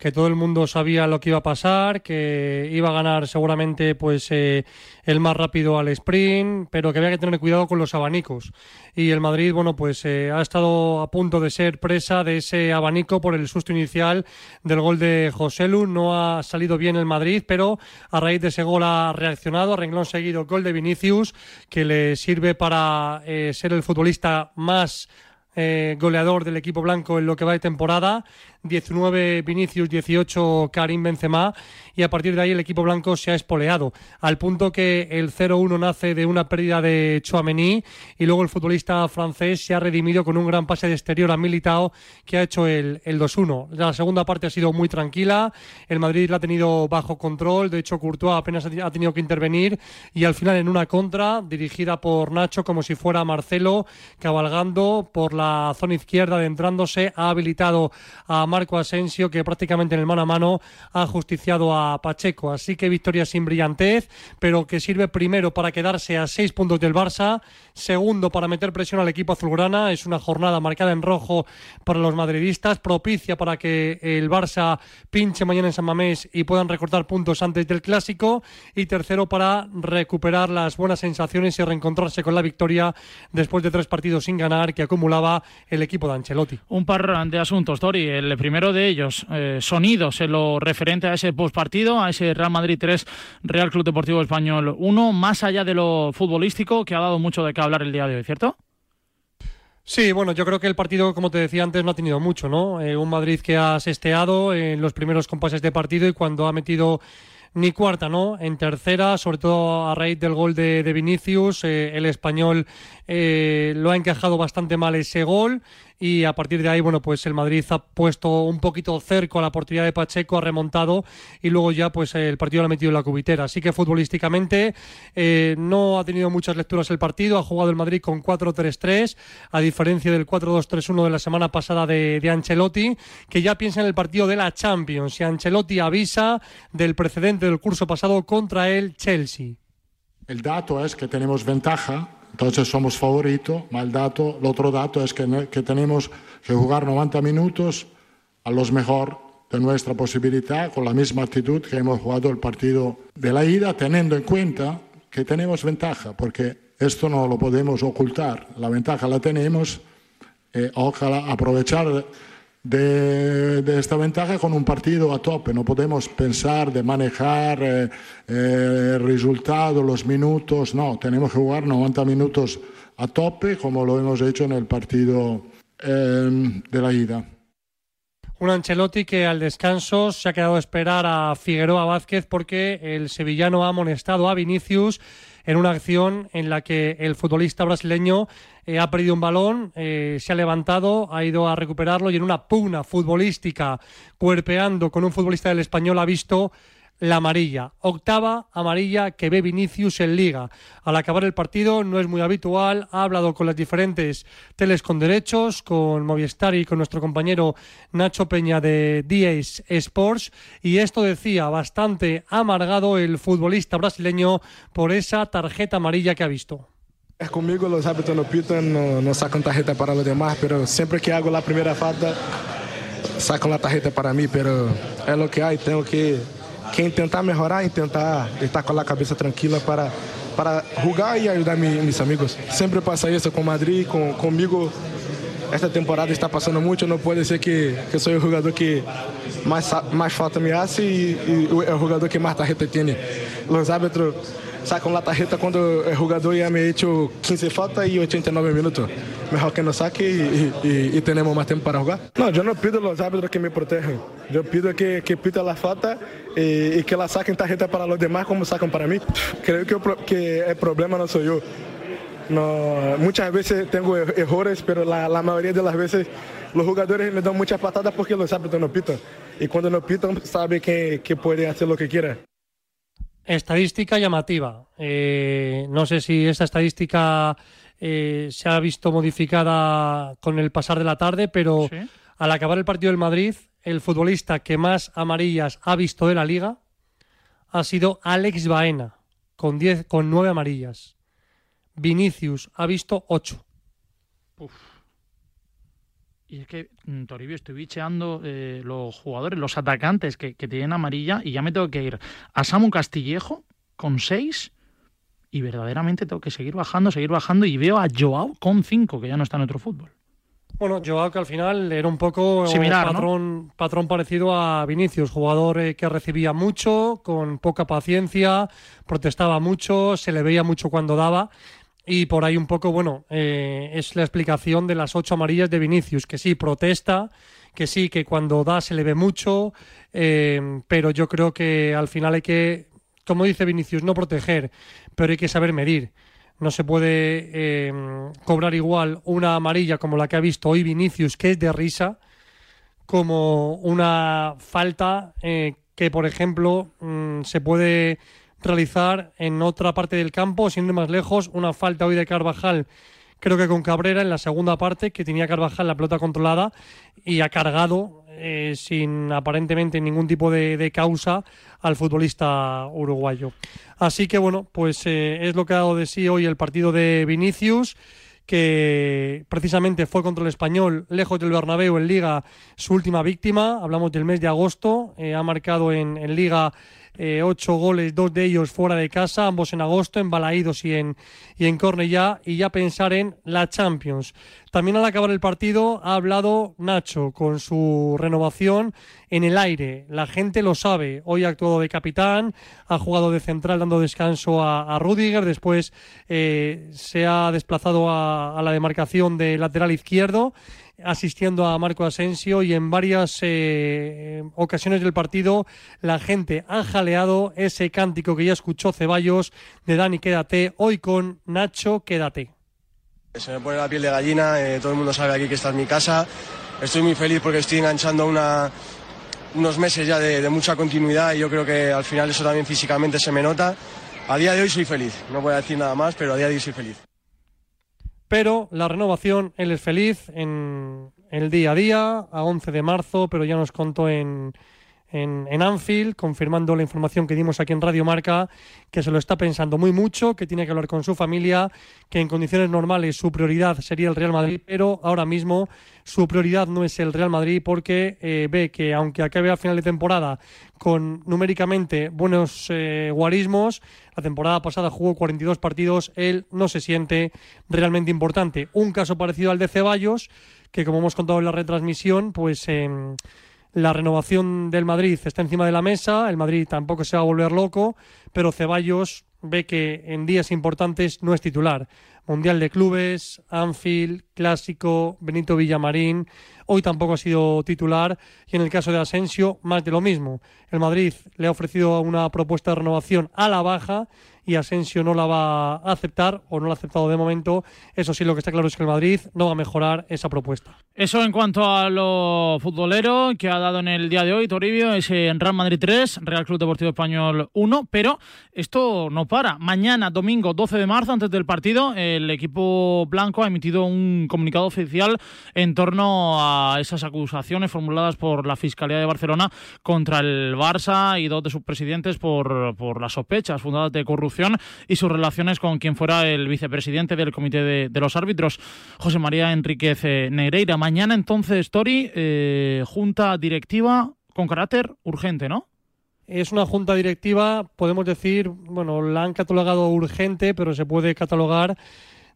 que todo el mundo sabía lo que iba a pasar, que iba a ganar seguramente pues eh, el más rápido al sprint, pero que había que tener cuidado con los abanicos. Y el Madrid, bueno, pues eh, ha estado a punto de ser presa de ese abanico por el susto inicial del gol de Joselu. No ha salido bien el Madrid, pero a raíz de ese gol ha reaccionado, renglón seguido, gol de Vinicius, que le sirve para eh, ser el futbolista más goleador del equipo blanco en lo que va de temporada. 19 Vinicius, 18 Karim Benzema y a partir de ahí el equipo blanco se ha espoleado, al punto que el 0-1 nace de una pérdida de Chouameni y luego el futbolista francés se ha redimido con un gran pase de exterior a Militao que ha hecho el, el 2-1. La segunda parte ha sido muy tranquila, el Madrid la ha tenido bajo control, de hecho Courtois apenas ha tenido que intervenir y al final en una contra dirigida por Nacho como si fuera Marcelo cabalgando por la zona izquierda adentrándose ha habilitado a Marco Asensio que prácticamente en el mano a mano ha justiciado a Pacheco así que victoria sin brillantez pero que sirve primero para quedarse a seis puntos del Barça segundo para meter presión al equipo azulgrana es una jornada marcada en rojo para los madridistas propicia para que el Barça pinche mañana en San Mamés y puedan recortar puntos antes del clásico y tercero para recuperar las buenas sensaciones y reencontrarse con la victoria después de tres partidos sin ganar que acumulaba el equipo de Ancelotti. Un par de asuntos, Tori. El primero de ellos, eh, sonidos en lo referente a ese postpartido, a ese Real Madrid 3, Real Club Deportivo Español 1, más allá de lo futbolístico, que ha dado mucho de qué hablar el día de hoy, ¿cierto? Sí, bueno, yo creo que el partido, como te decía antes, no ha tenido mucho, ¿no? Eh, un Madrid que ha sesteado en los primeros compases de partido y cuando ha metido ni cuarta, ¿no? En tercera, sobre todo a raíz del gol de, Vinicius, eh, el español eh, lo ha encajado bastante mal ese gol y a partir de ahí, bueno, pues el Madrid ha puesto un poquito cerco a la oportunidad de Pacheco, ha remontado y luego ya pues el partido lo ha metido en la cubitera. Así que futbolísticamente eh, no ha tenido muchas lecturas el partido, ha jugado el Madrid con 4-3-3, a diferencia del 4-2-3-1 de la semana pasada de, de Ancelotti, que ya piensa en el partido de la Champions. Si Ancelotti avisa del precedente del curso pasado contra el Chelsea. El dato es que tenemos ventaja, entonces somos favoritos, el, dato, el otro dato es que, que tenemos que jugar 90 minutos a los mejor de nuestra posibilidad, con la misma actitud que hemos jugado el partido de la ida, teniendo en cuenta que tenemos ventaja, porque esto no lo podemos ocultar, la ventaja la tenemos, eh, ojalá aprovechar de, esta ventaja con un partido a tope. No podemos pensar de manejar eh, eh, el resultado, los minutos. No, tenemos que jugar 90 minutos a tope como lo hemos hecho en el partido eh, de la ida. Un Ancelotti que al descanso se ha quedado a esperar a Figueroa Vázquez porque el sevillano ha amonestado a Vinicius en una acción en la que el futbolista brasileño eh, ha perdido un balón, eh, se ha levantado, ha ido a recuperarlo y en una pugna futbolística cuerpeando con un futbolista del español ha visto la amarilla. Octava amarilla que ve Vinicius en liga. Al acabar el partido no es muy habitual, ha hablado con las diferentes teles con derechos, con Movistar y con nuestro compañero Nacho Peña de DAs Sports y esto decía bastante amargado el futbolista brasileño por esa tarjeta amarilla que ha visto. É comigo, os árbitros no pitam, no, no sacam tarjeta para os demás, pero sempre que hago la primeira falta, sacam la tarjeta para mim, pero é o que há, tenho que, que tentar melhorar e tentar estar com a cabeça tranquila para, para jogar e ajudar mis amigos. Sempre passa isso com Madrid, com, comigo. Esta temporada está passando muito, não pode ser que, que sou o jogador que mais, mais falta me hace e, e o- é o jogador que mais tarjeta tem. Os árbitros sacam la tarjeta quando o jogador ya me ha hecho 15 faltas y 89 minutos. Mejor que no saque y, y, más tiempo para jugar. No, yo no pido a árbitros que me protejan. Yo pido que, que pita la falta y que la saquen tarjeta para los demás como sacan para mí. Creo que, o que el problema no soy yo. No, muchas veces tengo er- errores, pero la, de las veces los jugadores me dan muchas patadas porque los árbitros no pitan. Y cuando no pitan, sabe que, que puede hacer lo que quiera. Estadística llamativa. Eh, no sé si esta estadística eh, se ha visto modificada con el pasar de la tarde, pero al acabar el partido del Madrid, el futbolista que más amarillas ha visto de la liga ha sido Alex Baena, con, 10, con 9 amarillas. Vinicius ha visto 8. Y es que, mm, Toribio, estoy bicheando eh, los jugadores, los atacantes que, que tienen amarilla y ya me tengo que ir a Samu Castillejo con seis y verdaderamente tengo que seguir bajando, seguir bajando y veo a Joao con cinco, que ya no está en otro fútbol. Bueno, Joao que al final era un poco Similar, patrón, patrón parecido a Vinicius, jugador eh, que recibía mucho, con poca paciencia, protestaba mucho, se le veía mucho cuando daba. Y por ahí un poco, bueno, eh, es la explicación de las ocho amarillas de Vinicius, que sí, protesta, que sí, que cuando da se le ve mucho, eh, pero yo creo que al final hay que, como dice Vinicius, no proteger, pero hay que saber medir. No se puede eh, cobrar igual una amarilla como la que ha visto hoy Vinicius, que es de risa, como una falta eh, que, por ejemplo, mm, se puede realizar en otra parte del campo, sin ir más lejos, una falta hoy de Carvajal, creo que con Cabrera en la segunda parte, que tenía Carvajal la pelota controlada y ha cargado eh, sin aparentemente ningún tipo de, de causa al futbolista uruguayo. Así que bueno, pues eh, es lo que ha dado de sí hoy el partido de Vinicius que precisamente fue contra el español, lejos del Bernabéu en Liga, su última víctima. Hablamos del mes de agosto. eh, ha marcado en, en Liga eh, ocho goles, dos de ellos fuera de casa, ambos en agosto, en Balaídos y en, y en Cornellá, y ya pensar en la Champions. También al acabar el partido ha hablado Nacho con su renovación en el aire. La gente lo sabe. Hoy ha actuado de capitán, ha jugado de central dando descanso a, a Rudiger, después eh, se ha desplazado a, a la demarcación de lateral izquierdo asistiendo a Marco Asensio y en varias eh, ocasiones del partido la gente ha jaleado ese cántico que ya escuchó Ceballos de Dani Quédate, hoy con Nacho Quédate. Se me pone la piel de gallina, eh, todo el mundo sabe aquí que esta es mi casa. Estoy muy feliz porque estoy enganchando una, unos meses ya de, de mucha continuidad y yo creo que al final eso también físicamente se me nota. A día de hoy soy feliz, no voy a decir nada más, pero a día de hoy soy feliz. Pero la renovación, él es feliz en el día a día, a 11 de marzo, pero ya nos contó en, en, Anfield, confirmando la información que dimos aquí en Radio Marca, que se lo está pensando muy mucho, que tiene que hablar con su familia, que en condiciones normales su prioridad sería el Real Madrid, pero ahora mismo su prioridad no es el Real Madrid porque eh, ve que aunque acabe a final de temporada con numéricamente buenos eh, guarismos, la temporada pasada jugó 42 partidos, él no se siente realmente importante. Un caso parecido al de Ceballos, que como hemos contado en la retransmisión, pues... em, la renovación del Madrid está encima de la mesa, el Madrid tampoco se va a volver loco, pero Ceballos ve que en días importantes no es titular. Mundial de Clubes, Anfield, Clásico, Benito Villamarín, hoy tampoco ha sido titular y en el caso de Asensio más de lo mismo. El Madrid le ha ofrecido una propuesta de renovación a la baja y Asensio no la va a aceptar o no la ha aceptado de momento. Eso sí, lo que está claro es que el Madrid no va a mejorar esa propuesta. Eso en cuanto a lo futbolero que ha dado en el día de hoy Toribio, es en Real Madrid 3, Real Club Deportivo Español 1, pero esto no para. Mañana, domingo 12 de marzo, antes del partido, el equipo blanco ha emitido un comunicado oficial en torno a esas acusaciones formuladas por la Fiscalía de Barcelona contra el Barça y dos de sus presidentes por, por las sospechas fundadas de corrupción y sus relaciones con quien fuera el vicepresidente del Comité de, los Árbitros, José María Enríquez eh, Negreira. Mañana entonces, Tori, eh, junta directiva con carácter urgente, ¿no? Es una junta directiva, podemos decir, bueno, la han catalogado urgente, pero se puede catalogar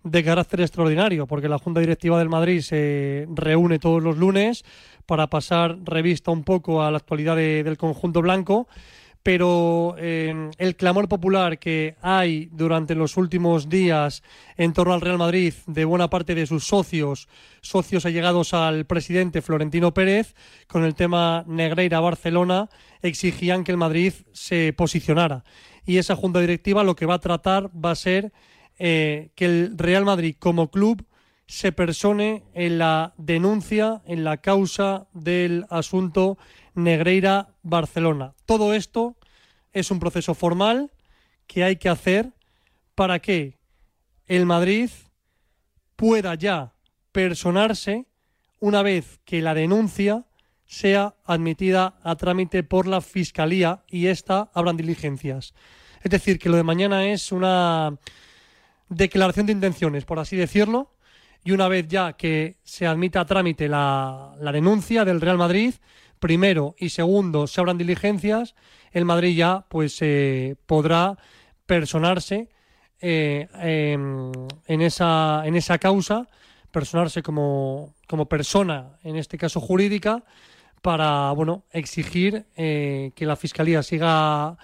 de carácter extraordinario, porque la junta directiva del Madrid se reúne todos los lunes para pasar revista un poco a la actualidad de- del conjunto blanco pero eh, el clamor popular que hay durante los últimos días en torno al Real Madrid de buena parte de sus socios, socios allegados al presidente Florentino Pérez, con el tema Negreira Barcelona, exigían que el Madrid se posicionara. Y esa junta directiva lo que va a tratar va a ser eh, que el Real Madrid como club se persone en la denuncia, en la causa del asunto Negreira-Barcelona. Todo esto es un proceso formal que hay que hacer para que el Madrid pueda ya personarse una vez que la denuncia sea admitida a trámite por la Fiscalía y ésta abran diligencias. Es decir, que lo de mañana es una declaración de intenciones, por así decirlo, y una vez ya que se admita a trámite la, la denuncia del Real Madrid, primero y segundo se abran diligencias, el Madrid ya pues eh, podrá personarse eh, em, en, esa, en esa causa, personarse como, como persona, en este caso jurídica, para bueno exigir eh, que la Fiscalía siga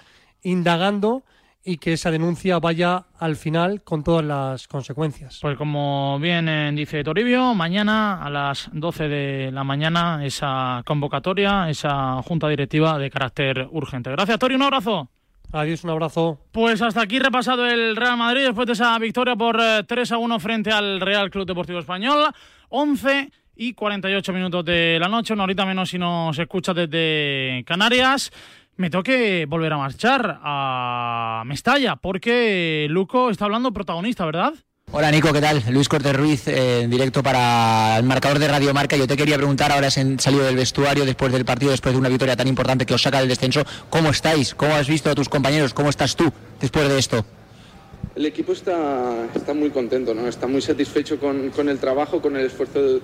indagando y que esa denuncia vaya al final con todas las consecuencias. Pues como bien eh, dice Toribio, mañana a las 12 de la mañana esa convocatoria, esa junta directiva de carácter urgente. Gracias, Tori, un abrazo. Adiós, un abrazo. Pues hasta aquí repasado el Real Madrid después de esa victoria por eh, 3 a 1 frente al Real Club Deportivo Español. 11 y 48 minutos de la noche, una horita menos si nos escucha desde Canarias. Me toque volver a marchar a Mestalla porque Luco está hablando protagonista, ¿verdad? Hola Nico, ¿qué tal? Luis Cortés Ruiz eh, en directo para el marcador de Radio Marca. Yo te quería preguntar, ahora has en- salido del vestuario después del partido, después de una victoria tan importante que os saca del descenso, ¿cómo estáis? ¿Cómo has visto a tus compañeros? ¿Cómo estás tú después de esto? El equipo está, está muy contento, ¿no? está muy satisfecho con, con el trabajo, con el esfuerzo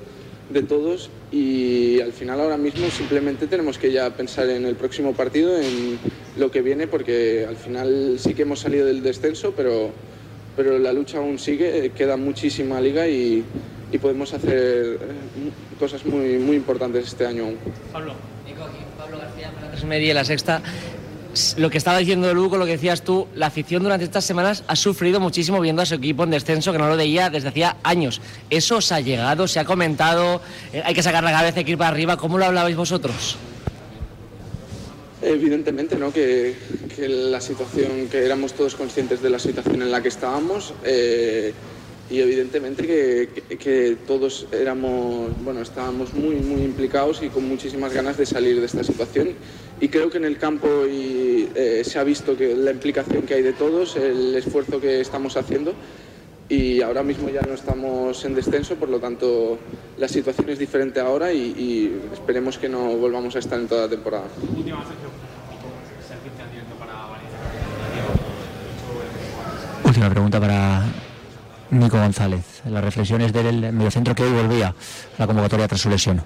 de, todos y al final ahora mismo simplemente tenemos que ya pensar en el próximo partido, en lo que viene, porque al final sí que hemos salido del descenso, pero, pero la lucha aún sigue, queda muchísima liga y, y podemos hacer eh, cosas muy, muy importantes este año aún. Pablo. García, para la sexta. Lo que estaba diciendo Luco, lo que decías tú, la afición durante estas semanas ha sufrido muchísimo viendo a su equipo en descenso, que no lo veía desde hacía años. ¿Eso os ha llegado? ¿Se ha comentado? Eh, ¿Hay que sacar la cabeza, hay que ir para arriba? ¿Cómo lo hablabais vosotros? Evidentemente, ¿no? Que, que la situación, que éramos todos conscientes de la situación en la que estábamos eh, y evidentemente que, que- que todos éramos, bueno, estábamos muy, muy implicados y con muchísimas ganas de salir de esta situación. Y creo que en el campo y, eh, se ha visto que la implicación que hay de todos, el esfuerzo que estamos haciendo y ahora mismo ya no estamos en descenso, por lo tanto la situación es diferente ahora y, y esperemos que no volvamos a estar en toda la temporada. Última pregunta para Nico González. Las reflexiones del mediocentro que hoy volvía a la convocatoria tras su lesión.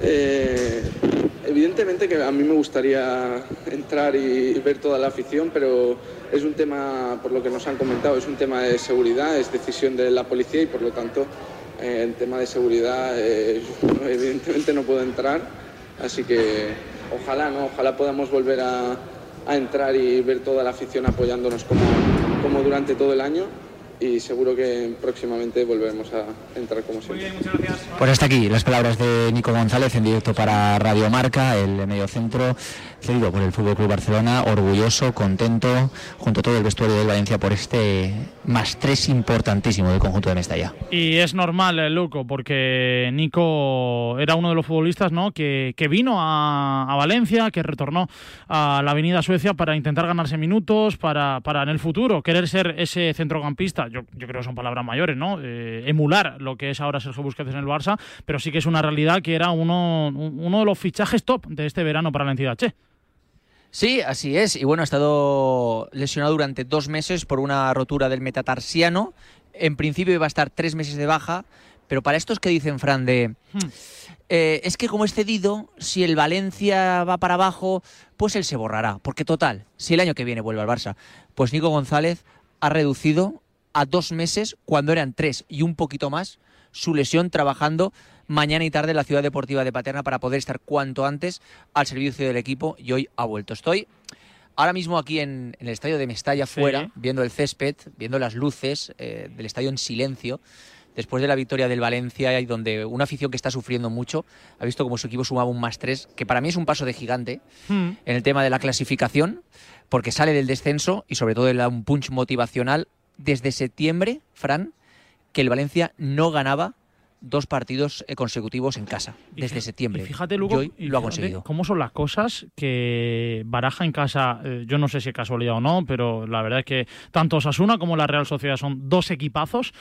Eh, evidentemente que a mí me gustaría entrar y ver toda la afición, pero es un tema, por lo que nos han comentado, es un tema de seguridad, es decisión de la policía y por lo tanto eh, en tema de seguridad eh, evidentemente no puedo entrar, así que ojalá, ¿no? Ojalá podamos volver a, a entrar y ver toda la afición apoyándonos como, como durante todo el año y seguro que próximamente volveremos a entrar como siempre. Pues hasta aquí las palabras de Nico González en directo para Radio Marca, el mediocentro cedido por el Fútbol Club Barcelona, orgulloso, contento, junto a todo el vestuario del Valencia por este más tres importantísimo del conjunto de Mestalla. Y es normal, eh, Luco, porque Nico era uno de los futbolistas ¿no? que, que vino a, a Valencia, que retornó a la Avenida Suecia para intentar ganarse minutos, para, para en el futuro querer ser ese centrocampista. Yo, yo creo que son palabras mayores, ¿no? Eh, emular lo que es ahora Sergio Busquets en el Barça, pero sí que es una realidad que era uno, uno de los fichajes top de este verano para la entidad Che. Sí, así es. Y bueno, ha estado lesionado durante dos meses por una rotura del metatarsiano. En principio iba a estar tres meses de baja, pero para estos que dicen, Fran, de... eh, es que como es cedido, si el Valencia va para abajo, pues él se borrará. Porque total, si el año que viene vuelve al Barça, pues Nico González ha reducido a dos meses, cuando eran tres y un poquito más, su lesión trabajando mañana y tarde en la ciudad deportiva de Paterna para poder estar cuanto antes al servicio del equipo y hoy ha vuelto. Estoy ahora mismo aquí en, en el estadio de Mestalla, Sí. fuera, viendo el césped, viendo las luces eh, del estadio en silencio. Después de la victoria del Valencia y donde una afición que está sufriendo mucho ha visto como su equipo sumaba un más tres, que para mí es un paso de gigante en el tema de la clasificación, porque sale del descenso y sobre todo le da un punch motivacional desde septiembre, Fran, que el Valencia no ganaba dos partidos eh, consecutivos en casa, desde septiembre. Y fíjate, Lugo, hoy y lo ha conseguido. cómo son las cosas que baraja en casa. eh, yo no sé si es casualidad o no, pero la verdad es que tanto Osasuna como la Real Sociedad son dos equipazos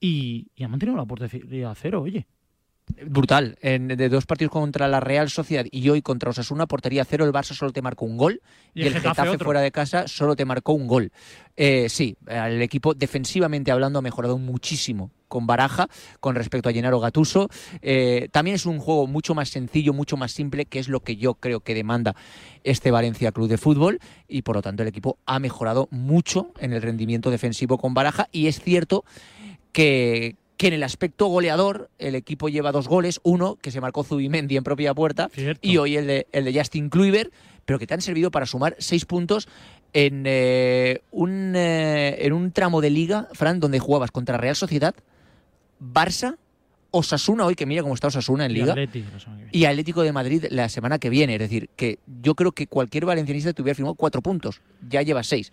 y, y han mantenido la portería a cero, oye. Brutal. En, de dos partidos contra la Real Sociedad y hoy contra Osasuna, portería cero, el Barça solo te marcó un gol Y y, el Getafe fuera de casa solo te marcó un gol. Eh, sí, el equipo defensivamente hablando ha mejorado muchísimo con Baraja con respecto a Gennaro Gatuso. Eh, también es un juego mucho más sencillo, mucho más simple, que es lo que yo creo que demanda este Valencia Club de Fútbol y por lo tanto el equipo ha mejorado mucho en el rendimiento defensivo con Baraja y es cierto que, que en el aspecto goleador el equipo lleva dos goles, uno que se marcó Zubimendi en propia puerta y hoy el de, el de Justin Kluivert, pero que te han servido para sumar seis puntos en, eh, un, eh, en un tramo de liga, Fran, donde jugabas contra Real Sociedad, Barça, Osasuna hoy, que mira cómo está Osasuna en liga, y Atlético de Madrid la semana que viene. Es decir, que yo creo que cualquier valencianista te hubiera firmado cuatro puntos. Ya lleva seis.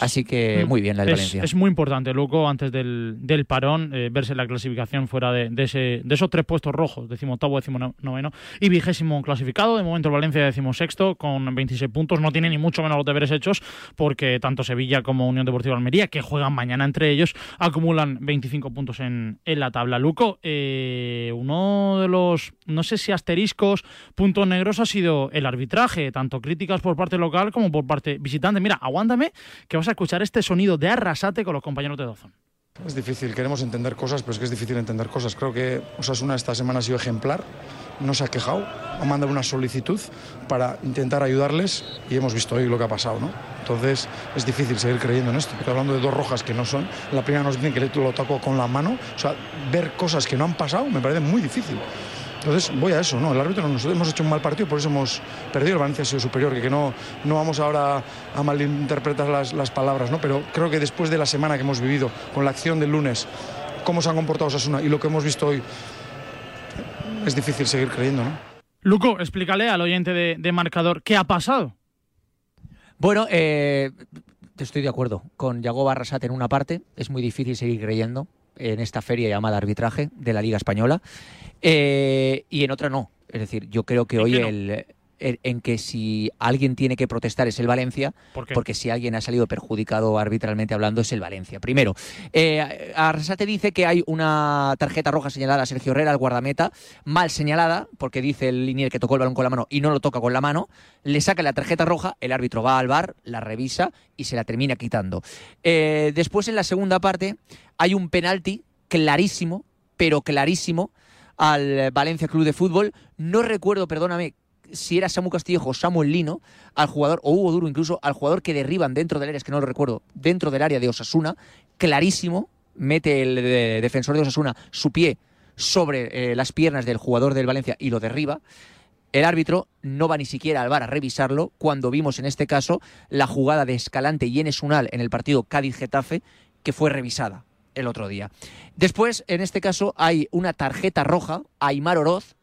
Así que muy bien la es, Valencia. es muy importante, Luco, antes del, del parón, eh, verse la clasificación fuera de, de ese, de esos tres puestos rojos, decimoctavo, décimo noveno y vigésimo clasificado. De momento el Valencia decimos sexto con 26 puntos. No tiene ni mucho menos los deberes hechos porque tanto Sevilla como Unión Deportiva Almería, que juegan mañana entre ellos, acumulan 25 puntos en, en la tabla. Luco, eh, uno de los, no sé si asteriscos, puntos negros ha sido el arbitraje, tanto críticas por parte local como por parte visitante. Mira, aguántame que vas a escuchar este sonido de arrasate con los compañeros de Dozón. Es difícil, queremos entender cosas, pero es que es difícil entender cosas. Creo que Osasuna esta semana ha sido ejemplar, no se ha quejado, ha mandado una solicitud para intentar ayudarles y hemos visto hoy lo que ha pasado, ¿no? Entonces es difícil seguir creyendo en esto. Estoy hablando de dos rojas que no son. La primera nos dicen que lo tocó con la mano. O sea, ver cosas que no han pasado me parece muy difícil. Entonces voy a eso, ¿no? El árbitro nos hemos hecho un mal partido, por eso hemos perdido. El Valencia ha sido superior, que, que no, no vamos ahora a malinterpretar las, las palabras, ¿no? Pero creo que después de la semana que hemos vivido, con la acción del lunes, cómo se han comportado Osasuna y lo que hemos visto hoy, es difícil seguir creyendo, ¿no? Luco, explícale al oyente de, de marcador qué ha pasado. Bueno, eh, estoy de acuerdo con Yago Barrasate en una parte. Es muy difícil seguir creyendo en esta feria llamada arbitraje de la Liga Española. Eh, y en otra no. Es decir, yo creo que hoy el, el- en que si alguien tiene que protestar es el Valencia, porque si alguien ha salido perjudicado arbitralmente hablando es el Valencia. Primero, eh, Arrasate dice que hay una tarjeta roja señalada a Sergio Herrera, al guardameta, mal señalada, porque dice el linier que tocó el balón con la mano y no lo toca con la mano, le saca la tarjeta roja, el árbitro va al bar, la revisa y se la termina quitando. Eh, después, en la segunda parte, hay un penalti clarísimo, pero clarísimo, al Valencia Club de Fútbol. No recuerdo, perdóname, si era Samu Castillejo o Samuel Lino, al jugador, o Hugo Duro incluso, al jugador que derriban dentro del área, es que no lo recuerdo, dentro del área de Osasuna, clarísimo, mete el defensor de Osasuna su pie sobre eh, las piernas del jugador del Valencia y lo derriba. El árbitro no va ni siquiera al bar a revisarlo cuando vimos en este caso la jugada de Escalante y Enes Unal en el partido Cádiz-Getafe que fue revisada el otro día. Después, en este caso, hay una tarjeta roja a Aymar Oroz,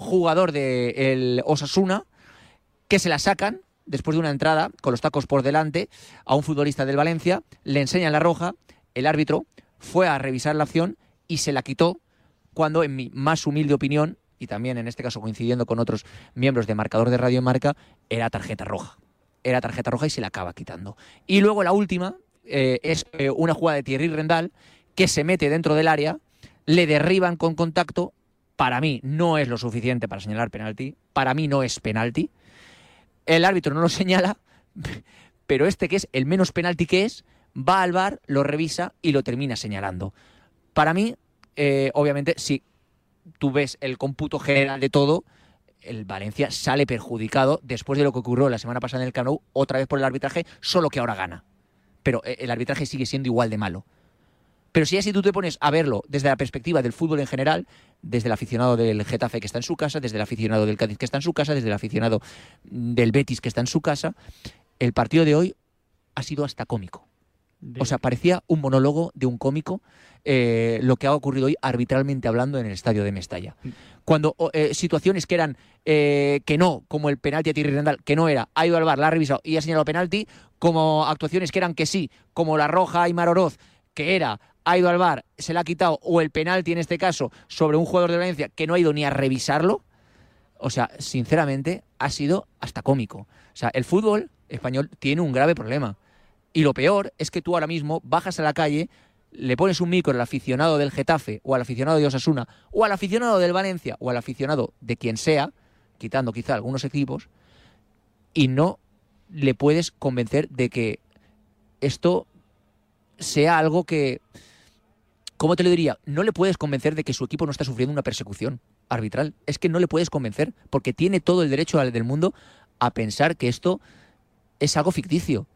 jugador del Osasuna, que se la sacan después de una entrada con los tacos por delante a un futbolista del Valencia, le enseñan la roja, el árbitro fue a revisar la acción y se la quitó cuando, en mi más humilde opinión, y también en este caso coincidiendo con otros miembros de marcador de Radio Marca, era tarjeta roja. Era tarjeta roja y se la acaba quitando. Y luego la última eh, es eh, una jugada de Thierry Rendal que se mete dentro del área, le derriban con contacto. Para mí no es lo suficiente para señalar penalti. Para mí no es penalti. El árbitro no lo señala, pero este que es el menos penalti que es, va al bar, lo revisa y lo termina señalando. Para mí, eh, obviamente, si tú ves el cómputo general de todo, el Valencia sale perjudicado después de lo que ocurrió la semana pasada en el Camp otra vez por el arbitraje, solo que ahora gana. Pero eh, el arbitraje sigue siendo igual de malo. Pero si así tú te pones a verlo desde la perspectiva del fútbol en general, desde el aficionado del Getafe que está en su casa, desde el aficionado del Cádiz que está en su casa, desde el aficionado del Betis que está en su casa, el partido de hoy ha sido hasta cómico. O sea, parecía un monólogo de un cómico eh, lo que ha ocurrido hoy arbitralmente hablando en el estadio de Mestalla. Cuando eh, situaciones que eran eh, que no, como el penalti a Thierry que no era, ha ido al bar, la ha revisado y ha señalado penalti, como actuaciones que eran que sí, como la roja a Aymar Oroz, que era, ha ido al bar, se la ha quitado, o el penalti en este caso sobre un jugador de Valencia que no ha ido ni a revisarlo. O sea, sinceramente, ha sido hasta cómico. O sea, el fútbol español tiene un grave problema. Y lo peor es que tú ahora mismo bajas a la calle, le pones un micro al aficionado del Getafe o al aficionado de Osasuna o al aficionado del Valencia o al aficionado de quien sea, quitando quizá algunos equipos, y no le puedes convencer de que esto sea algo que, ¿cómo te lo diría? No le puedes convencer de que su equipo no está sufriendo una persecución arbitral. Es que no le puedes convencer porque tiene todo el derecho del mundo a pensar que esto es algo ficticio.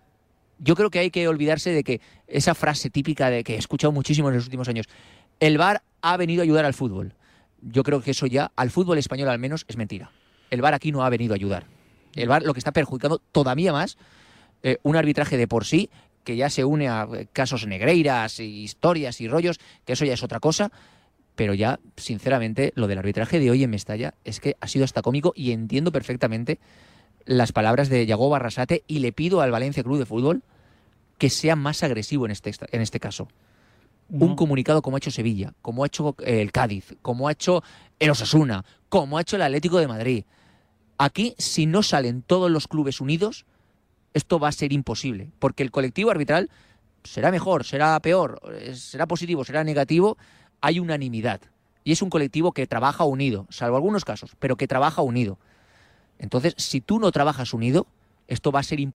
Yo creo que hay que olvidarse de que esa frase típica de que he escuchado muchísimo en los últimos años, el VAR ha venido a ayudar al fútbol. Yo creo que eso ya, al fútbol español al menos, es mentira. El VAR aquí no ha venido a ayudar. El VAR lo que está perjudicando todavía más eh, un arbitraje de por sí que ya se une a eh, casos negreiras y historias y rollos, que eso ya es otra cosa. Pero ya, sinceramente, lo del arbitraje de hoy en Mestalla es que ha sido hasta cómico y entiendo perfectamente las palabras de Yago Barrasate y le pido al Valencia Club de Fútbol que sea más agresivo en este, en este caso. Un comunicado como ha hecho Sevilla, como ha hecho eh, el Cádiz, como ha hecho el Osasuna, como ha hecho el Atlético de Madrid. Aquí, si no salen todos los clubes unidos, esto va a ser imposible, porque el colectivo arbitral será mejor, será peor, eh, será positivo, será negativo, hay unanimidad. Y es un colectivo que trabaja unido, salvo algunos casos, pero que trabaja unido. Entonces, si tú no trabajas unido, esto va a ser